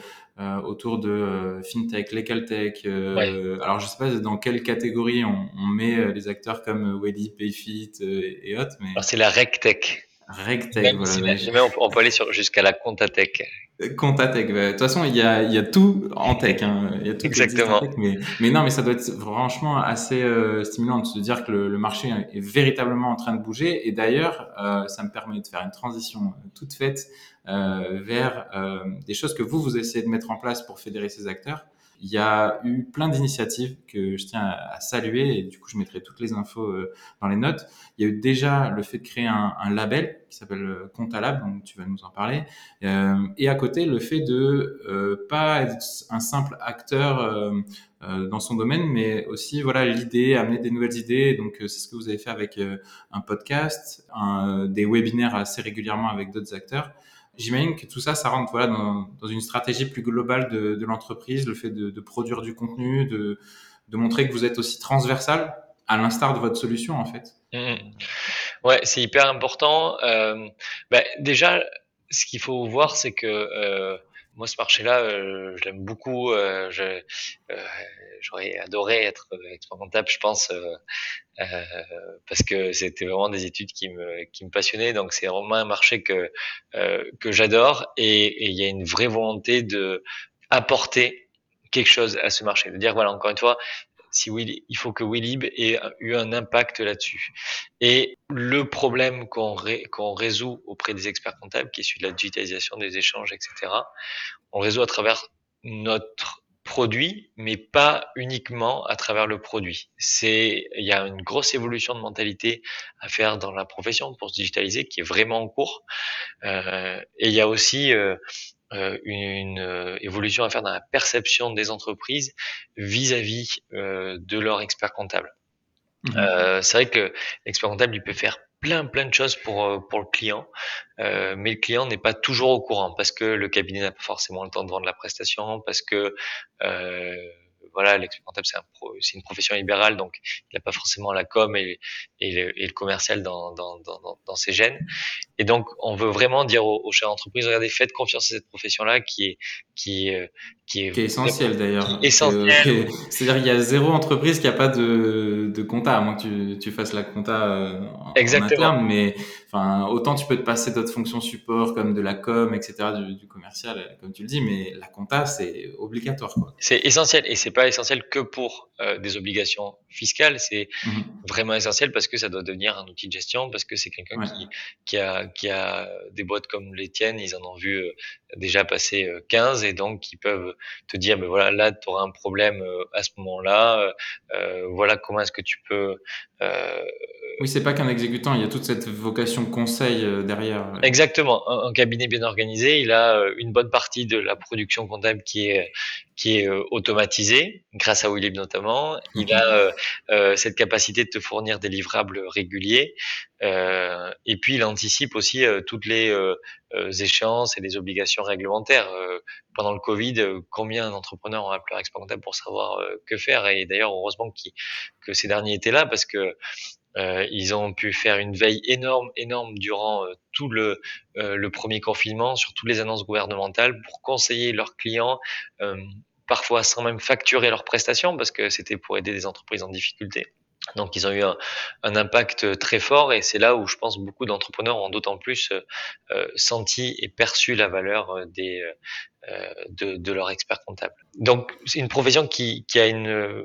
euh, autour de euh, fintech, legal tech. Euh, alors je sais pas dans quelle catégorie on, on met les acteurs comme Welly, Payfit et autres. Mais... C'est la RegTech. RegTech, voilà. on, peut aller jusqu'à la Contatech. Contatech, bah, de toute façon, il y a, il y a tout en tech. Hein. Il y a tout Exactement. mais, mais non, mais ça doit être franchement assez stimulant de se dire que le, le, marché est véritablement en train de bouger. Et d'ailleurs, euh, ça me permet de faire une transition toute faite euh, vers euh, des choses que vous, vous essayez de mettre en place pour fédérer ces acteurs. Il y a eu plein d'initiatives que je tiens à, saluer et du coup je mettrai toutes les infos euh, dans les notes. Il y a eu déjà le fait de créer un, label qui s'appelle Comptalab, donc tu vas nous en parler, euh, et à côté le fait de euh, pas être un simple acteur euh, dans son domaine, mais aussi voilà l'idée, amener des nouvelles idées. Donc c'est ce que vous avez fait avec un podcast, des webinaires assez régulièrement avec d'autres acteurs. J'imagine que tout ça, ça rentre voilà, dans, une stratégie plus globale de, l'entreprise, le fait de, produire du contenu, de, de montrer que vous êtes aussi transversal, à l'instar de votre solution en fait. Mmh. Ouais, c'est hyper important. Euh, bah, déjà, ce qu'il faut voir, c'est que euh, moi, ce marché-là, euh, je l'aime beaucoup. Euh, euh, j'aurais adoré être expert comptable, je pense, euh, euh, parce que c'était vraiment des études qui me, qui me passionnaient. Donc c'est vraiment un marché que euh, que j'adore et il y a une vraie volonté de apporter quelque chose à ce marché, de dire voilà encore une fois, si il faut que Willib ait eu un impact là-dessus. Et le problème qu'on résout auprès des experts comptables, qui est celui de la digitalisation des échanges, etc., on résout à travers notre produit, mais pas uniquement à travers le produit. C'est, il y a une grosse évolution de mentalité à faire dans la profession pour se digitaliser, qui est vraiment en cours. Euh, et il y a aussi euh, euh une euh, évolution à faire dans la perception des entreprises vis-à-vis euh, de leur expert comptable. Mmh. c'est vrai que l'expert comptable, il peut faire plein plein de choses pour pour le client, euh, mais le client n'est pas toujours au courant parce que le cabinet n'a pas forcément le temps de vendre la prestation, parce que euh, voilà, l'expert comptable c'est un c'est une profession libérale, donc il n'a pas forcément la com et, et, le, et le commercial dans, dans, dans, dans, ses gènes. Et donc on veut vraiment dire aux, aux chefs d'entreprise, regardez, faites confiance à cette profession-là qui est qui qui est, qui est essentielle d'ailleurs. Essentielle. C'est-à-dire il y a zéro entreprise qui a pas de, de compta, à moins que tu, tu fasses la compta euh, en, Exactement. interne, mais enfin autant tu peux te passer d'autres fonctions support comme de la com, etc. du, du commercial, comme tu le dis, mais la compta c'est obligatoire. C'est essentiel et c'est pas essentiel que pour euh, des obligations fiscales, c'est mmh. vraiment essentiel parce que ça doit devenir un outil de gestion, parce que c'est quelqu'un qui, qui, a, qui a des boîtes comme les tiennes, ils en ont vu euh, déjà passer 15 et donc ils peuvent te dire, mais voilà, là, tu auras un problème euh, à ce moment-là, euh, euh, voilà comment est-ce que tu peux... oui, c'est pas qu'un exécutant, il y a toute cette vocation conseil derrière. Exactement. Un, cabinet bien organisé, il a une bonne partie de la production comptable qui est qui est automatisée grâce à Willib notamment. Il mhm. a cette capacité de te fournir des livrables réguliers. Euh, et puis il anticipe aussi euh, toutes les euh, échéances et les obligations réglementaires. pendant le Covid, combien d'entrepreneurs ont appelé leur expert pour savoir que faire? Et d'ailleurs, heureusement que ces derniers étaient là parce que Euh, ils ont pu faire une veille énorme, énorme durant euh, tout le, euh, le premier confinement sur toutes les annonces gouvernementales pour conseiller leurs clients, parfois sans même facturer leurs prestations parce que c'était pour aider des entreprises en difficulté. Donc ils ont eu un, un impact très fort et c'est là où je pense beaucoup d'entrepreneurs ont d'autant plus euh, senti et perçu la valeur des, euh, de, de, leur expert comptable. Donc c'est une profession qui, qui a une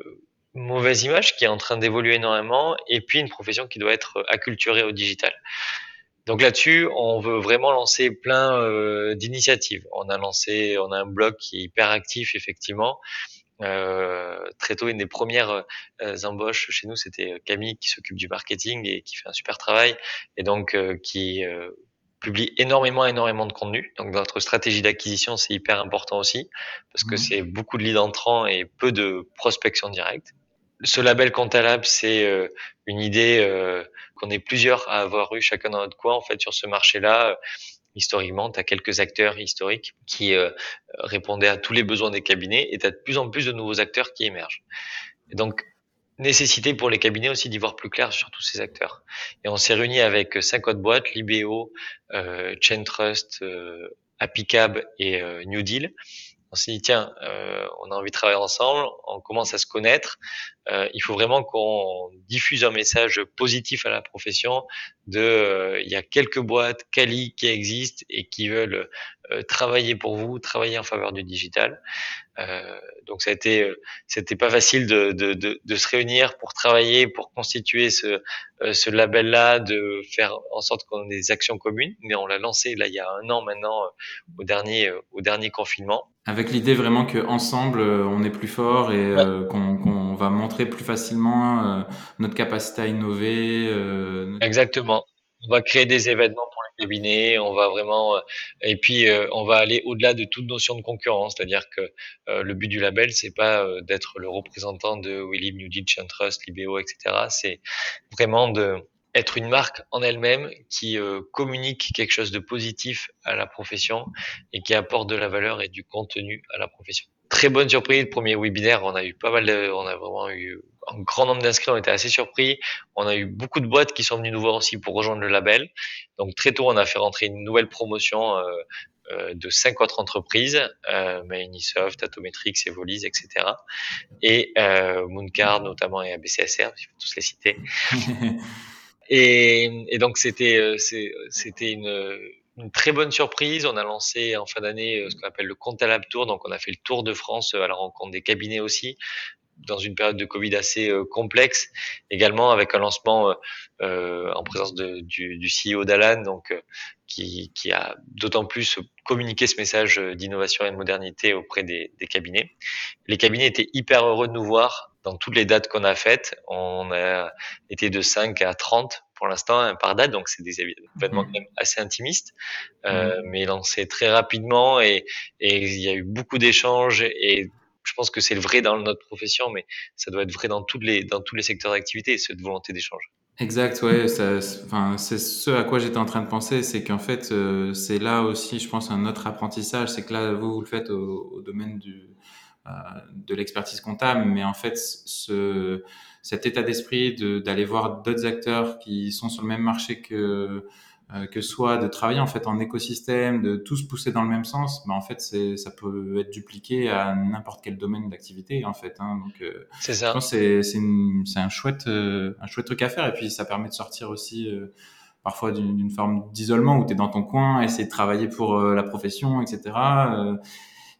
mauvaise image qui est en train d'évoluer énormément et puis une profession qui doit être acculturée au digital. Donc là-dessus, on veut vraiment lancer plein euh, d'initiatives. On a lancé, on a un blog qui est hyper actif effectivement. Euh, très tôt, une des premières euh, embauches chez nous, c'était Camille qui s'occupe du marketing et qui fait un super travail et donc euh, qui euh, publie énormément, énormément de contenu. Donc notre stratégie d'acquisition, c'est hyper important aussi parce que mmh. c'est beaucoup de leads entrants et peu de prospection directe ce label Comptalab, c'est euh, une idée euh, qu'on est plusieurs à avoir eu chacun dans notre coin en fait sur ce marché-là. Euh, historiquement, tu as quelques acteurs historiques qui répondaient à tous les besoins des cabinets et tu as de plus en plus de nouveaux acteurs qui émergent. Et donc, nécessité pour les cabinets aussi d'y voir plus clair sur tous ces acteurs. Et on s'est réuni avec cinq autres boîtes, Libéo, euh, Chain Trust, Apicab et New Deal on s'est dit tiens, euh, on a envie de travailler ensemble, on commence à se connaître. Euh, il faut vraiment qu'on diffuse un message positif à la profession. De, euh, il y a quelques boîtes quali qui existent et qui veulent travailler pour vous, travailler en faveur du digital. Donc ça a été, c'était pas facile de, de, de, de, se réunir pour travailler, pour constituer ce, ce label-là, de faire en sorte qu'on ait des actions communes. Mais on l'a lancé là il y a un an maintenant, au dernier, au dernier confinement. Avec l'idée vraiment qu'ensemble, euh, on est plus fort et euh, qu'on va montrer plus facilement euh, notre capacité à innover. Exactement. On va créer des événements pour les cabinets, on va vraiment et puis on va aller au-delà de toute notion de concurrence, c'est-à-dire que le but du label c'est pas d'être le représentant de Willy, New Deal, Trust, Libéo, etc. C'est vraiment de être une marque en elle-même qui euh, communique quelque chose de positif à la profession et qui apporte de la valeur et du contenu à la profession. Très bonne surprise, le premier webinaire, on a eu pas mal de, on a vraiment eu un grand nombre d'inscrits, on était assez surpris. On a eu beaucoup de boîtes qui sont venues nous voir aussi pour rejoindre le label. Donc très tôt, on a fait rentrer une nouvelle promotion euh, euh, de cinq autres entreprises, euh, Microsoft, Atometrix, Evolise, etc. Et euh, Mooncard notamment et ABCSR, je vais tous les citer. Et, et donc c'était euh, c'était une, une, très bonne surprise. On a lancé en fin d'année euh, ce qu'on appelle le Comptalab Tour. Donc on a fait le tour de France euh, à la rencontre des cabinets aussi dans une période de Covid assez complexe, également avec un lancement euh, en présence de, du, du, CEO d'Alan, donc qui, qui, a d'autant plus communiqué ce message d'innovation et de modernité auprès des, des, cabinets. Les cabinets étaient hyper heureux de nous voir dans toutes les dates qu'on a faites, on a été de 5 à 30 pour l'instant hein, par date, donc c'est des événements mmh. assez intimistes, euh, mmh. mais lancés très rapidement et, et il y a eu beaucoup d'échanges et je pense que c'est le vrai dans notre profession, mais ça doit être vrai dans, toutes les, dans tous les secteurs d'activité, cette volonté d'échange. Exact, ouais. Enfin, c'est ce à quoi j'étais en train de penser, c'est qu'en fait, euh, c'est là aussi, je pense, un autre apprentissage. C'est que là, vous, vous le faites au, domaine euh, de l'expertise comptable, mais en fait, ce, cet état d'esprit d'aller voir d'autres acteurs qui sont sur le même marché que euh, que soit de travailler en fait en écosystème, de tous pousser dans le même sens, mais en fait c'est ça peut être dupliqué à n'importe quel domaine d'activité en fait. Hein, donc euh, c'est ça. Je pense c'est c'est un chouette un chouette truc à faire et puis ça permet de sortir aussi parfois d'une forme d'isolement où tu es dans ton coin, essayer de travailler pour la profession, etc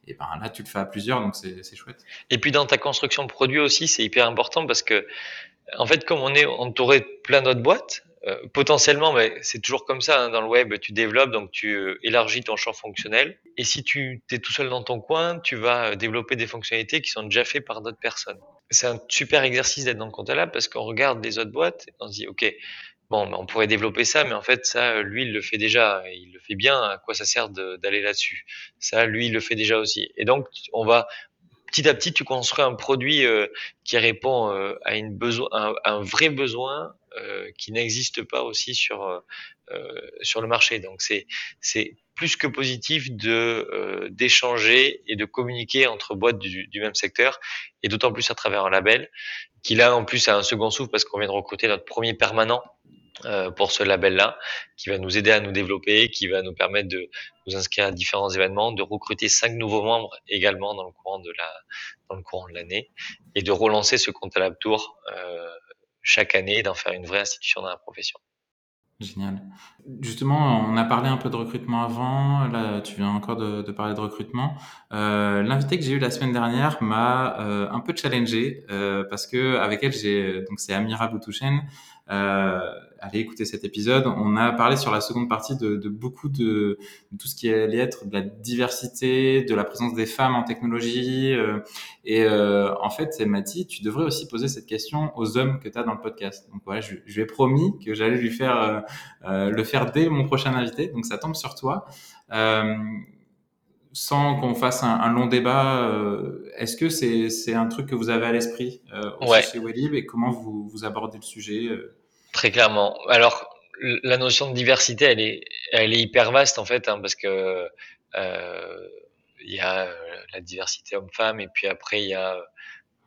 et ben là tu le fais à plusieurs donc c'est chouette. Et puis dans ta construction de produit aussi c'est hyper important parce que en fait comme on est entouré de plein d'autres boîtes euh, potentiellement mais c'est toujours comme ça hein, dans le web tu développes donc tu euh, élargis ton champ fonctionnel et si tu es tout seul dans ton coin tu vas euh, développer des fonctionnalités qui sont déjà faites par d'autres personnes. C'est un super exercice d'être dans le compte là parce qu'on regarde les autres boîtes et on se dit ok bon, on pourrait développer ça, mais en fait, ça, lui, il le fait déjà. Il le fait bien. À quoi ça sert d'aller là-dessus? Ça, lui, il le fait déjà aussi. Et donc, on va petit à petit, tu construis un produit euh, qui répond euh, à une besoin, un, un vrai besoin euh, qui n'existe pas aussi sur sur le marché. Donc, c'est c'est plus que positif de d'échanger et de communiquer entre boîtes du, du même secteur et d'autant plus à travers un label qui là en plus a un second souffle parce qu'on vient de recruter notre premier permanent euh, pour ce label-là, qui va nous aider à nous développer, qui va nous permettre de nous inscrire à différents événements, de recruter cinq nouveaux membres également dans le courant de la dans le courant de l'année, et de relancer ce compte à la tour euh, chaque année, d'en faire une vraie institution dans la profession. Génial. Justement, on a parlé un peu de recrutement avant. Là, tu viens encore de, de parler de recrutement. Euh, L'invité que j'ai eu la semaine dernière m'a euh, un peu challengé euh, parce que avec elle, j'ai donc c'est Amira Boutouchen. Euh, allez écouter cet épisode. On a parlé sur la seconde partie de, de beaucoup de, de, tout ce qui allait être de la diversité, de la présence des femmes en technologie. Euh, et euh, en fait, elle m'a dit, tu devrais aussi poser cette question aux hommes que tu as dans le podcast. Donc voilà, je, je lui ai promis que j'allais lui faire euh, euh, le faire dès mon prochain invité. Donc ça tombe sur toi. sans qu'on fasse un, un, long débat, est-ce que c'est un truc que vous avez à l'esprit ouais. chez Wellib et comment vous, vous abordez le sujet Très clairement. Alors, la notion de diversité, elle est, elle est hyper vaste en fait, hein, parce que euh, il y a la diversité homme-femme et puis après il y a,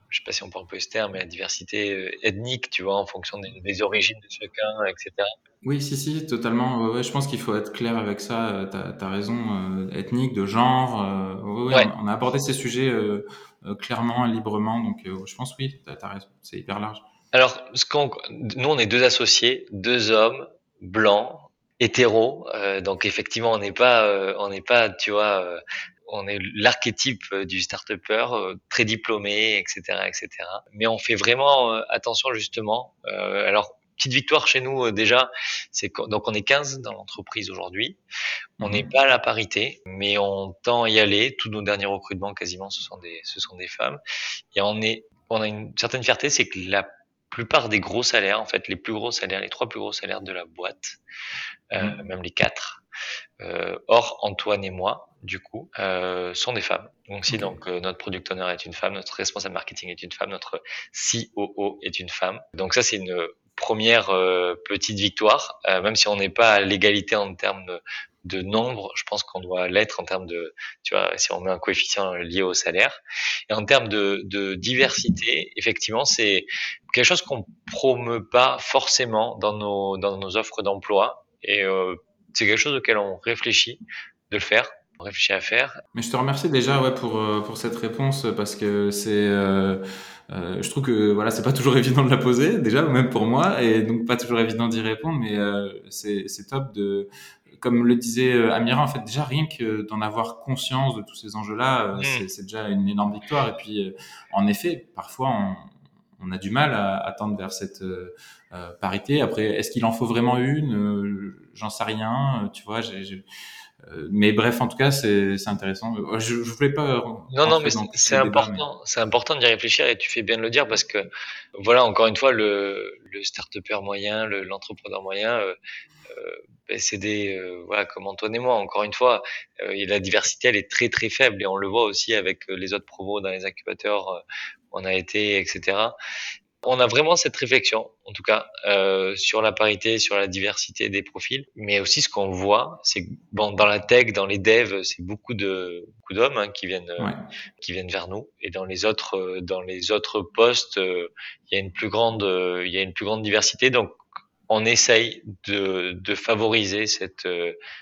je sais pas si on peut employer ce terme, mais la diversité ethnique, tu vois, en fonction des, des origines de chacun, etc. Oui, si, si, totalement. Ouais, je pense qu'il faut être clair avec ça. Tu as, raison, euh, ethnique, de genre. Euh, ouais, ouais. On, on, a abordé ces sujets euh, clairement, librement. Donc, je pense oui, tu as, as raison. C'est hyper large. Alors, ce qu'on, nous, on est deux associés, deux hommes blancs, hétéros. Euh, donc, effectivement, on n'est pas, euh, on n'est pas, tu vois, euh, on est l'archétype du start-upper, très diplômé, etc., etc. Mais on fait vraiment attention justement. alors, petite victoire chez nous déjà, c'est donc on est 15 dans l'entreprise aujourd'hui. On n'est pas à la parité, mais on tend à y aller. Tous nos derniers recrutements, quasiment, ce sont des, ce sont des femmes. Et on est, on a une certaine fierté, c'est que la plupart des gros salaires, en fait, les plus gros salaires, les trois plus gros salaires de la boîte, euh, mmh. même les quatre, euh, or Antoine et moi, du coup, euh, sont des femmes. Donc si okay. donc euh, notre product owner est une femme, notre responsable marketing est une femme, notre COO est une femme. Donc ça c'est une première euh, petite victoire, euh, même si on n'est pas à l'égalité en termes de, nombre, je pense qu'on doit l'être en termes de, tu vois, si on met un coefficient lié au salaire. Et en termes de, diversité, effectivement, c'est quelque chose qu'on promeut pas forcément dans nos, dans nos offres d'emploi. Et euh, c'est quelque chose auquel on réfléchit de le faire. Réfléchit à faire. Mais je te remercie déjà pour, pour cette réponse parce que c'est. Euh, je trouve que voilà, c'est pas toujours évident de la poser déjà, même pour moi, et donc pas toujours évident d'y répondre, mais euh, c'est top de, comme le disait Amira, en fait, déjà rien que d'en avoir conscience de tous ces enjeux-là, mmh. c'est déjà une énorme victoire. Et puis, en effet, parfois, on, on a du mal à, à tendre vers cette euh, parité. Après, est-ce qu'il en faut vraiment une? Euh, J'en sais rien. Tu vois, j'ai mais bref, en tout cas, c'est intéressant. Je, je voulais pas. Non, non, mais c'est important. C'est important d'y réfléchir et tu fais bien de le dire parce que, voilà, encore une fois, le, le start-upper moyen, l'entrepreneur moyen, euh, euh, c'est des, euh, voilà, comme Antoine et moi, encore une fois, euh, la diversité, elle est très très faible et on le voit aussi avec les autres promos dans les incubateurs, on a été, etc. On a vraiment cette réflexion, en tout cas, euh, sur la parité, sur la diversité des profils, mais aussi ce qu'on voit, c'est bon dans la tech, dans les devs, c'est beaucoup de beaucoup d'hommes hein, qui viennent ouais. qui viennent vers nous, et dans les autres dans les autres postes, euh, il y a une plus grande il y a une plus grande diversité, donc on essaye de, de favoriser cette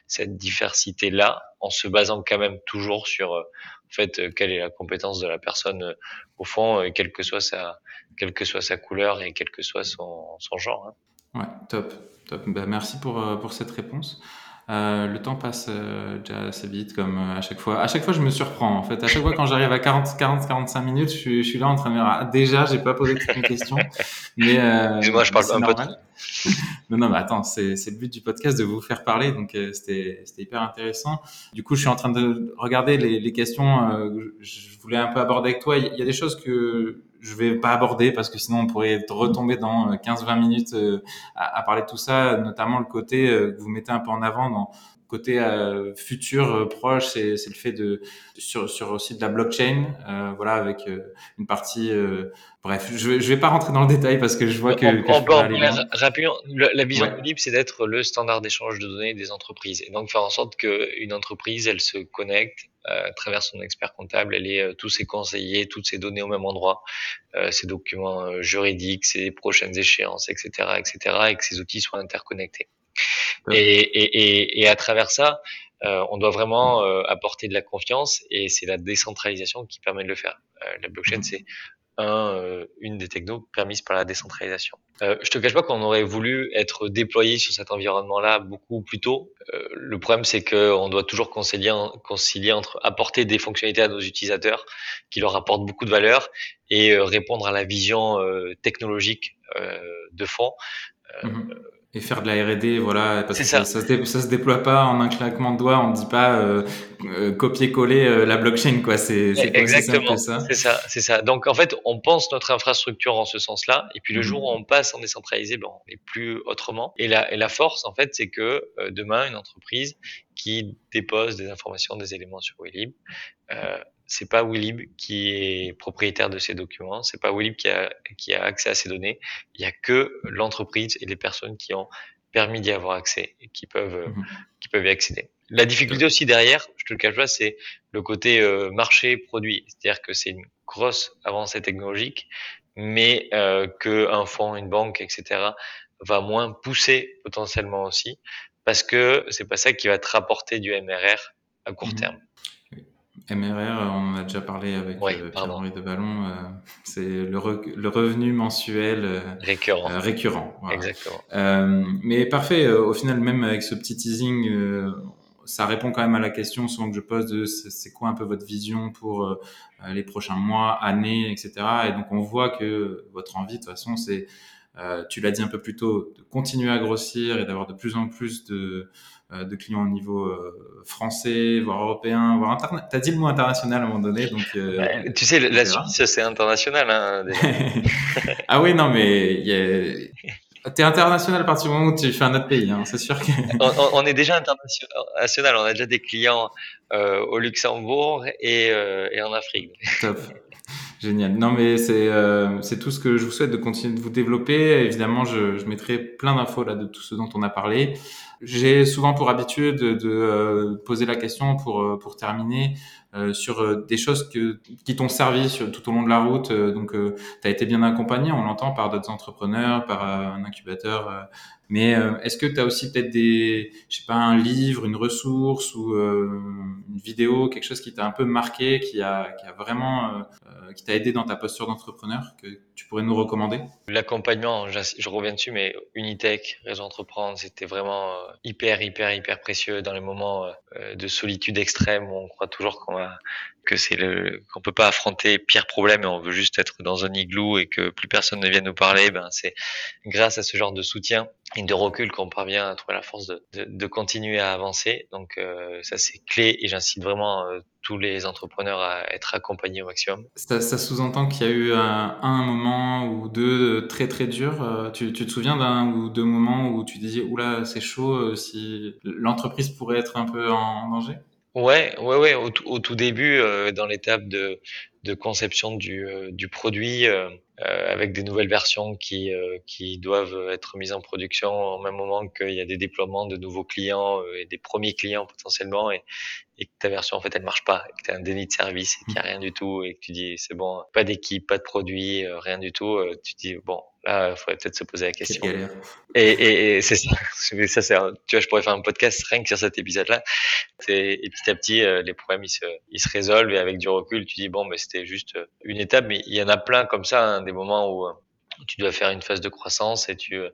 cette diversité là en se basant quand même toujours sur en fait quelle est la compétence de la personne au fond, quelle que soit sa quelle que soit sa couleur et quel que soit son, son genre. Hein. Ouais, top, top. Bah, merci pour, pour cette réponse. Euh, le temps passe euh, déjà assez vite, comme euh, à chaque fois. À chaque fois, je me surprends. En fait, à chaque fois quand j'arrive à 40, 40, 45 minutes, je suis, je suis là en train de me dire ah, déjà, j'ai pas posé toutes mes questions. Mais euh, moi, je parle un peu trop. non, non, mais attends, c'est le but du podcast de vous faire parler, donc euh, c'était c'était hyper intéressant. Du coup, je suis en train de regarder les, les questions. Euh, je voulais un peu aborder avec toi. Il y a des choses que je vais pas aborder parce que sinon on pourrait retomber dans 15-20 minutes à, à, parler de tout ça, notamment le côté que vous mettez un peu en avant dans côté euh, futur euh, proche, c'est le fait de sur, sur aussi de la blockchain, euh, voilà, avec une partie. bref, je je vais pas rentrer dans le détail parce que je vois que. On, que on peut en rapidement. La vision de Libre, c'est d'être le standard d'échange de données des entreprises et donc faire en sorte qu'une entreprise, elle se connecte à travers son expert comptable, elle ait tous ses conseillers, toutes ses données au même endroit, euh, ses documents juridiques, ses prochaines échéances, etc., etc., et que ces outils soient interconnectés. Et, et, et, à travers ça, euh, on doit vraiment euh, apporter de la confiance et c'est la décentralisation qui permet de le faire. Euh, la blockchain, c'est un, euh, une des technos permises par la décentralisation. Euh, je te cache pas qu'on aurait voulu être déployé sur cet environnement-là beaucoup plus tôt. Euh, le problème, c'est qu'on doit toujours concilier, concilier entre apporter des fonctionnalités à nos utilisateurs qui leur apportent beaucoup de valeur et répondre à la vision technologique de fond. Mmh et faire de la R&D, voilà, parce que ça. Ça, se ça, se déploie pas en un claquement de doigts, on ne dit pas euh, euh, copier-coller euh, la blockchain, quoi. C'est exactement ça. C'est ça, c'est ça. Donc en fait, on pense notre infrastructure en ce sens-là, et puis le mhm. jour où on passe en décentralisé, ben, on n'est plus autrement. Et la, et la force, en fait, c'est que demain, une entreprise qui dépose des informations, des éléments sur Willib, euh, c'est pas Willib qui est propriétaire de ces documents, c'est pas Willib qui a, qui a accès à ces données. Il y a que l'entreprise et les personnes qui ont permis d'y avoir accès et qui peuvent, mhm. qui peuvent y accéder. La difficulté aussi derrière, je te le cache pas, c'est le côté euh, marché produit. C'est-à-dire que c'est une grosse avancée technologique, mais euh, que un fonds, une banque, etc. va moins pousser potentiellement aussi, parce que c'est pas ça qui va te rapporter du MRR à court mhm. terme. MRR, on en a déjà parlé avec euh, Pierre-Henri de Ballon, euh, c'est le, revenu mensuel euh, récurrent. récurrent Exactement. mais parfait, au final, même avec ce petit teasing, ça répond quand même à la question souvent que je pose de c'est quoi un peu votre vision pour les prochains mois, années, etc. Et donc on voit que votre envie, de toute façon, c'est, tu l'as dit un peu plus tôt, de continuer à grossir et d'avoir de plus en plus de euh, de clients au niveau euh, français, voire européen, voire international. T'as dit le mot international à un moment donné, donc. Euh, tu sais, la Suisse, c'est international. Hein, ah oui, non, mais T'es international à partir du moment où tu fais un autre pays, hein, c'est sûr que. on, est déjà international, on a déjà des clients au Luxembourg et, et, en Afrique. Top. Génial. Non, mais c'est c'est tout ce que je vous souhaite de continuer de vous développer. Évidemment, je, je mettrai plein d'infos là de tout ce dont on a parlé. J'ai souvent pour habitude de, euh, poser la question pour, euh, pour terminer euh, sur des choses que, qui t'ont servi tout au long de la route. donc, tu as été bien accompagné, on l'entend, par d'autres entrepreneurs, par un incubateur. mais est-ce que tu as aussi peut-être des, je sais pas, un livre, une ressource ou une vidéo, quelque chose qui t'a un peu marqué, qui a, qui a vraiment, qui t'a aidé dans ta posture d'entrepreneur que tu pourrais nous recommander? L'accompagnement, je reviens dessus, mais Unitech, Réseau Entreprendre, c'était vraiment hyper, hyper, hyper précieux dans les moments euh, de solitude extrême où on croit toujours qu'on va, peut pas affronter pire problème et on veut juste être dans un igloo et que plus personne ne vienne nous parler. Ben, c'est grâce à ce genre de soutien et de recul qu'on parvient à trouver la force de, continuer à avancer. Donc, euh, ça, c'est clé et j'incite vraiment euh, tous les entrepreneurs à être accompagnés au maximum. Ça, ça sous-entend qu'il y a eu un, un, moment ou deux très très durs. Tu, tu te souviens d'un ou deux moments où tu disais oula c'est chaud si l'entreprise pourrait être un peu en danger? Ouais, ouais, ouais. Au, au tout début, euh, dans l'étape de, de conception du, euh, du produit, euh, avec des nouvelles versions qui, qui doivent être mises en production au même moment qu'il y a des déploiements de nouveaux clients et des premiers clients potentiellement, et, et que ta version en fait elle marche pas, et que tu as un déni de service et qu'il n'y a rien du tout, et que tu dis c'est bon, pas d'équipe, pas de produit, rien du tout, tu dis bon Là, il faudrait peut-être se poser la question. Et, et, et c'est ça. ça c'est, tu vois, je pourrais faire un podcast rien que sur cet épisode-là. Et petit à petit, euh, les problèmes ils se, ils se résolvent et avec du recul, tu dis bon, mais c'était juste euh, une étape. Mais il y en a plein comme ça, hein, des moments où tu dois faire une phase de croissance et tu euh,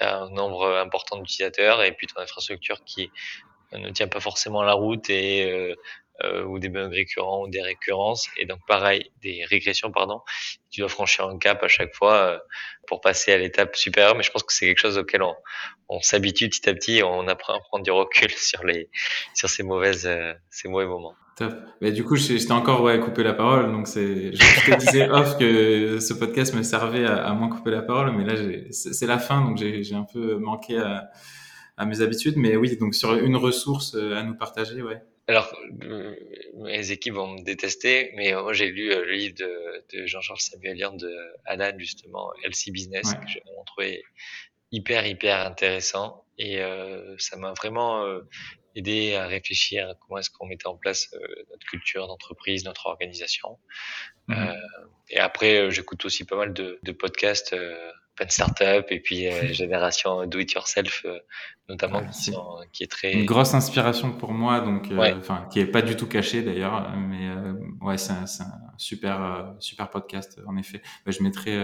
as un nombre important d'utilisateurs et puis ton infrastructure qui ne tient pas forcément la route et euh, ou des bugs récurrents ou des récurrences. Et donc pareil, des régressions, pardon. Tu dois franchir un cap à chaque fois euh, pour passer à l'étape supérieure. Mais je pense que c'est quelque chose auquel on, s'habitue petit à petit. On apprend à prendre du recul sur les sur ces mauvaises euh, ces mauvais moments. Top. Mais du coup, je, t'ai encore ouais, coupé la parole. Donc, c'est, je, te disais off que ce podcast me servait à, à moins couper la parole. Mais là, c'est la fin. Donc, j'ai un peu manqué à, à mes habitudes. Mais oui, donc sur une ressource à nous partager, ouais. Alors, mes équipes vont me détester, mais moi j'ai lu le livre de, de Jean-Charles Samuelian de Alan, justement, LC Business, que j'ai trouvé hyper, hyper intéressant. Et ça m'a vraiment aider à réfléchir à comment est-ce qu'on mettait en place euh, notre culture d'entreprise, notre organisation. Mmh. Euh, et après, euh, j'écoute aussi pas mal de, de podcasts, euh, Pen Startup et puis Génération Do It Yourself, notamment, qui, qui, est très... Une grosse inspiration pour moi, donc, enfin, qui est pas du tout caché d'ailleurs, mais ouais, c'est un, un, super, super podcast, en effet. Bah, je mettrai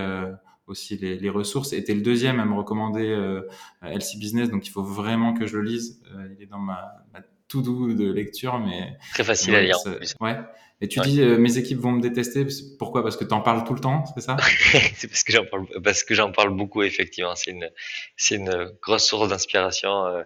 aussi les, les ressources. Et le deuxième à me recommander euh, LC Business, donc il faut vraiment que je le lise. Euh, il est dans ma, ma tout doux de lecture, mais très facile à lire. Ouais. Et tu dis euh, mes équipes vont me détester. Pourquoi? Parce que tu en parles tout le temps, c'est ça? C'est parce que j'en parle parce que j'en parle beaucoup effectivement. C'est une c'est une grosse source d'inspiration. Euh,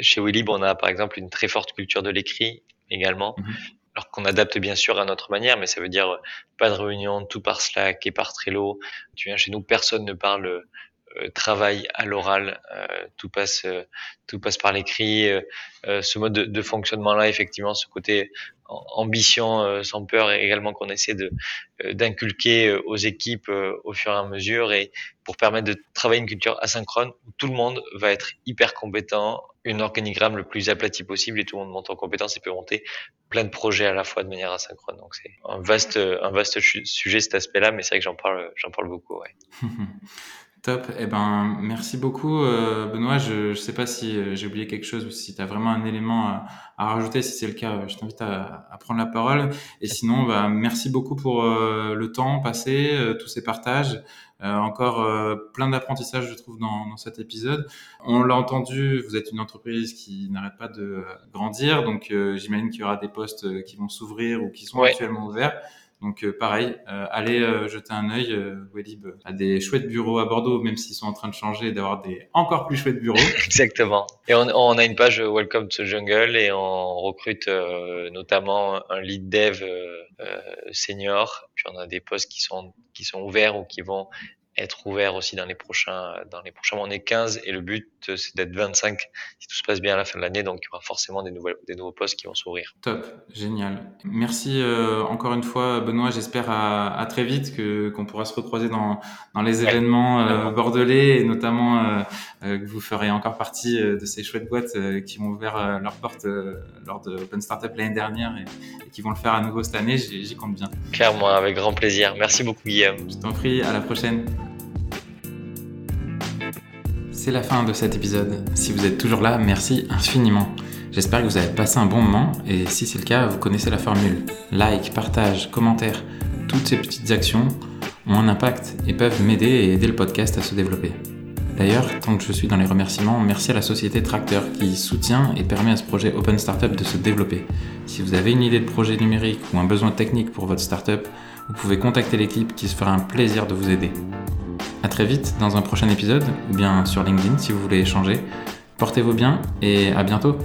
chez Willib, on a par exemple une très forte culture de l'écrit également. Mhm alors qu'on adapte bien sûr à notre manière, mais ça veut dire pas de réunion, tout par Slack et par Trello. Tu viens chez nous, personne ne parle euh, travail à l'oral, euh, tout passe, euh, tout passe par l'écrit. ce mode de, de fonctionnement-là, effectivement, ce côté ambition sans peur également qu'on essaie de d'inculquer aux équipes au fur et à mesure et pour permettre de travailler une culture asynchrone où tout le monde va être hyper compétent, une organigramme le plus aplati possible et tout le monde monte en compétence et peut monter plein de projets à la fois de manière asynchrone. Donc c'est un vaste un vaste sujet cet aspect-là, mais c'est vrai que j'en parle j'en parle beaucoup. Ouais. Top. Eh ben, merci beaucoup, euh, Benoît. Je ne sais pas si euh, j'ai oublié quelque chose ou si tu as vraiment un élément à, à rajouter. Si c'est le cas, je t'invite à, à, prendre la parole. Et sinon, bah, merci beaucoup pour euh, le temps passé, tous ces partages. encore plein d'apprentissages, je trouve, dans, dans, cet épisode. On l'a entendu, vous êtes une entreprise qui n'arrête pas de grandir. Donc, j'imagine qu'il y aura des postes qui vont s'ouvrir ou qui sont actuellement ouverts. Donc euh, pareil, euh, allez euh, jeter un œil. Welib a des chouettes bureaux à Bordeaux, même s'ils sont en train de changer, d'avoir des encore plus chouettes bureaux. Exactement. Et on, on, a une page Welcome to Jungle et on recrute notamment un lead dev senior. Puis on a des postes qui sont qui sont ouverts ou qui vont être ouvert aussi dans les prochains dans les prochains mois. On est 15 et le but c'est d'être 25 si tout se passe bien à la fin de l'année. Donc il y aura forcément des nouveaux des nouveaux postes qui vont s'ouvrir. Top, génial. Merci euh, encore une fois Benoît. J'espère à, à, très vite que qu'on pourra se recroiser dans dans les événements euh, bordelais et notamment euh, euh, que vous ferez encore partie de ces chouettes boîtes qui ont ouvert leurs portes lors de Open Startup l'année dernière et, et, qui vont le faire à nouveau cette année. J'y compte bien. Clairement, avec grand plaisir. Merci beaucoup Guillaume. Je t'en prie. À la prochaine. C'est la fin de cet épisode. Si vous êtes toujours là, merci infiniment. J'espère que vous avez passé un bon moment et si c'est le cas, vous connaissez la formule. Like, partage, commentaire, toutes ces petites actions ont un impact et peuvent m'aider et aider le podcast à se développer. D'ailleurs, tant que je suis dans les remerciements, merci à la société Tracteur qui soutient et permet à ce projet Open Startup de se développer. Si vous avez une idée de projet numérique ou un besoin technique pour votre startup, vous pouvez contacter l'équipe qui se fera un plaisir de vous aider. À très vite dans un prochain épisode, ou bien sur LinkedIn si vous voulez échanger. Portez-vous bien et à bientôt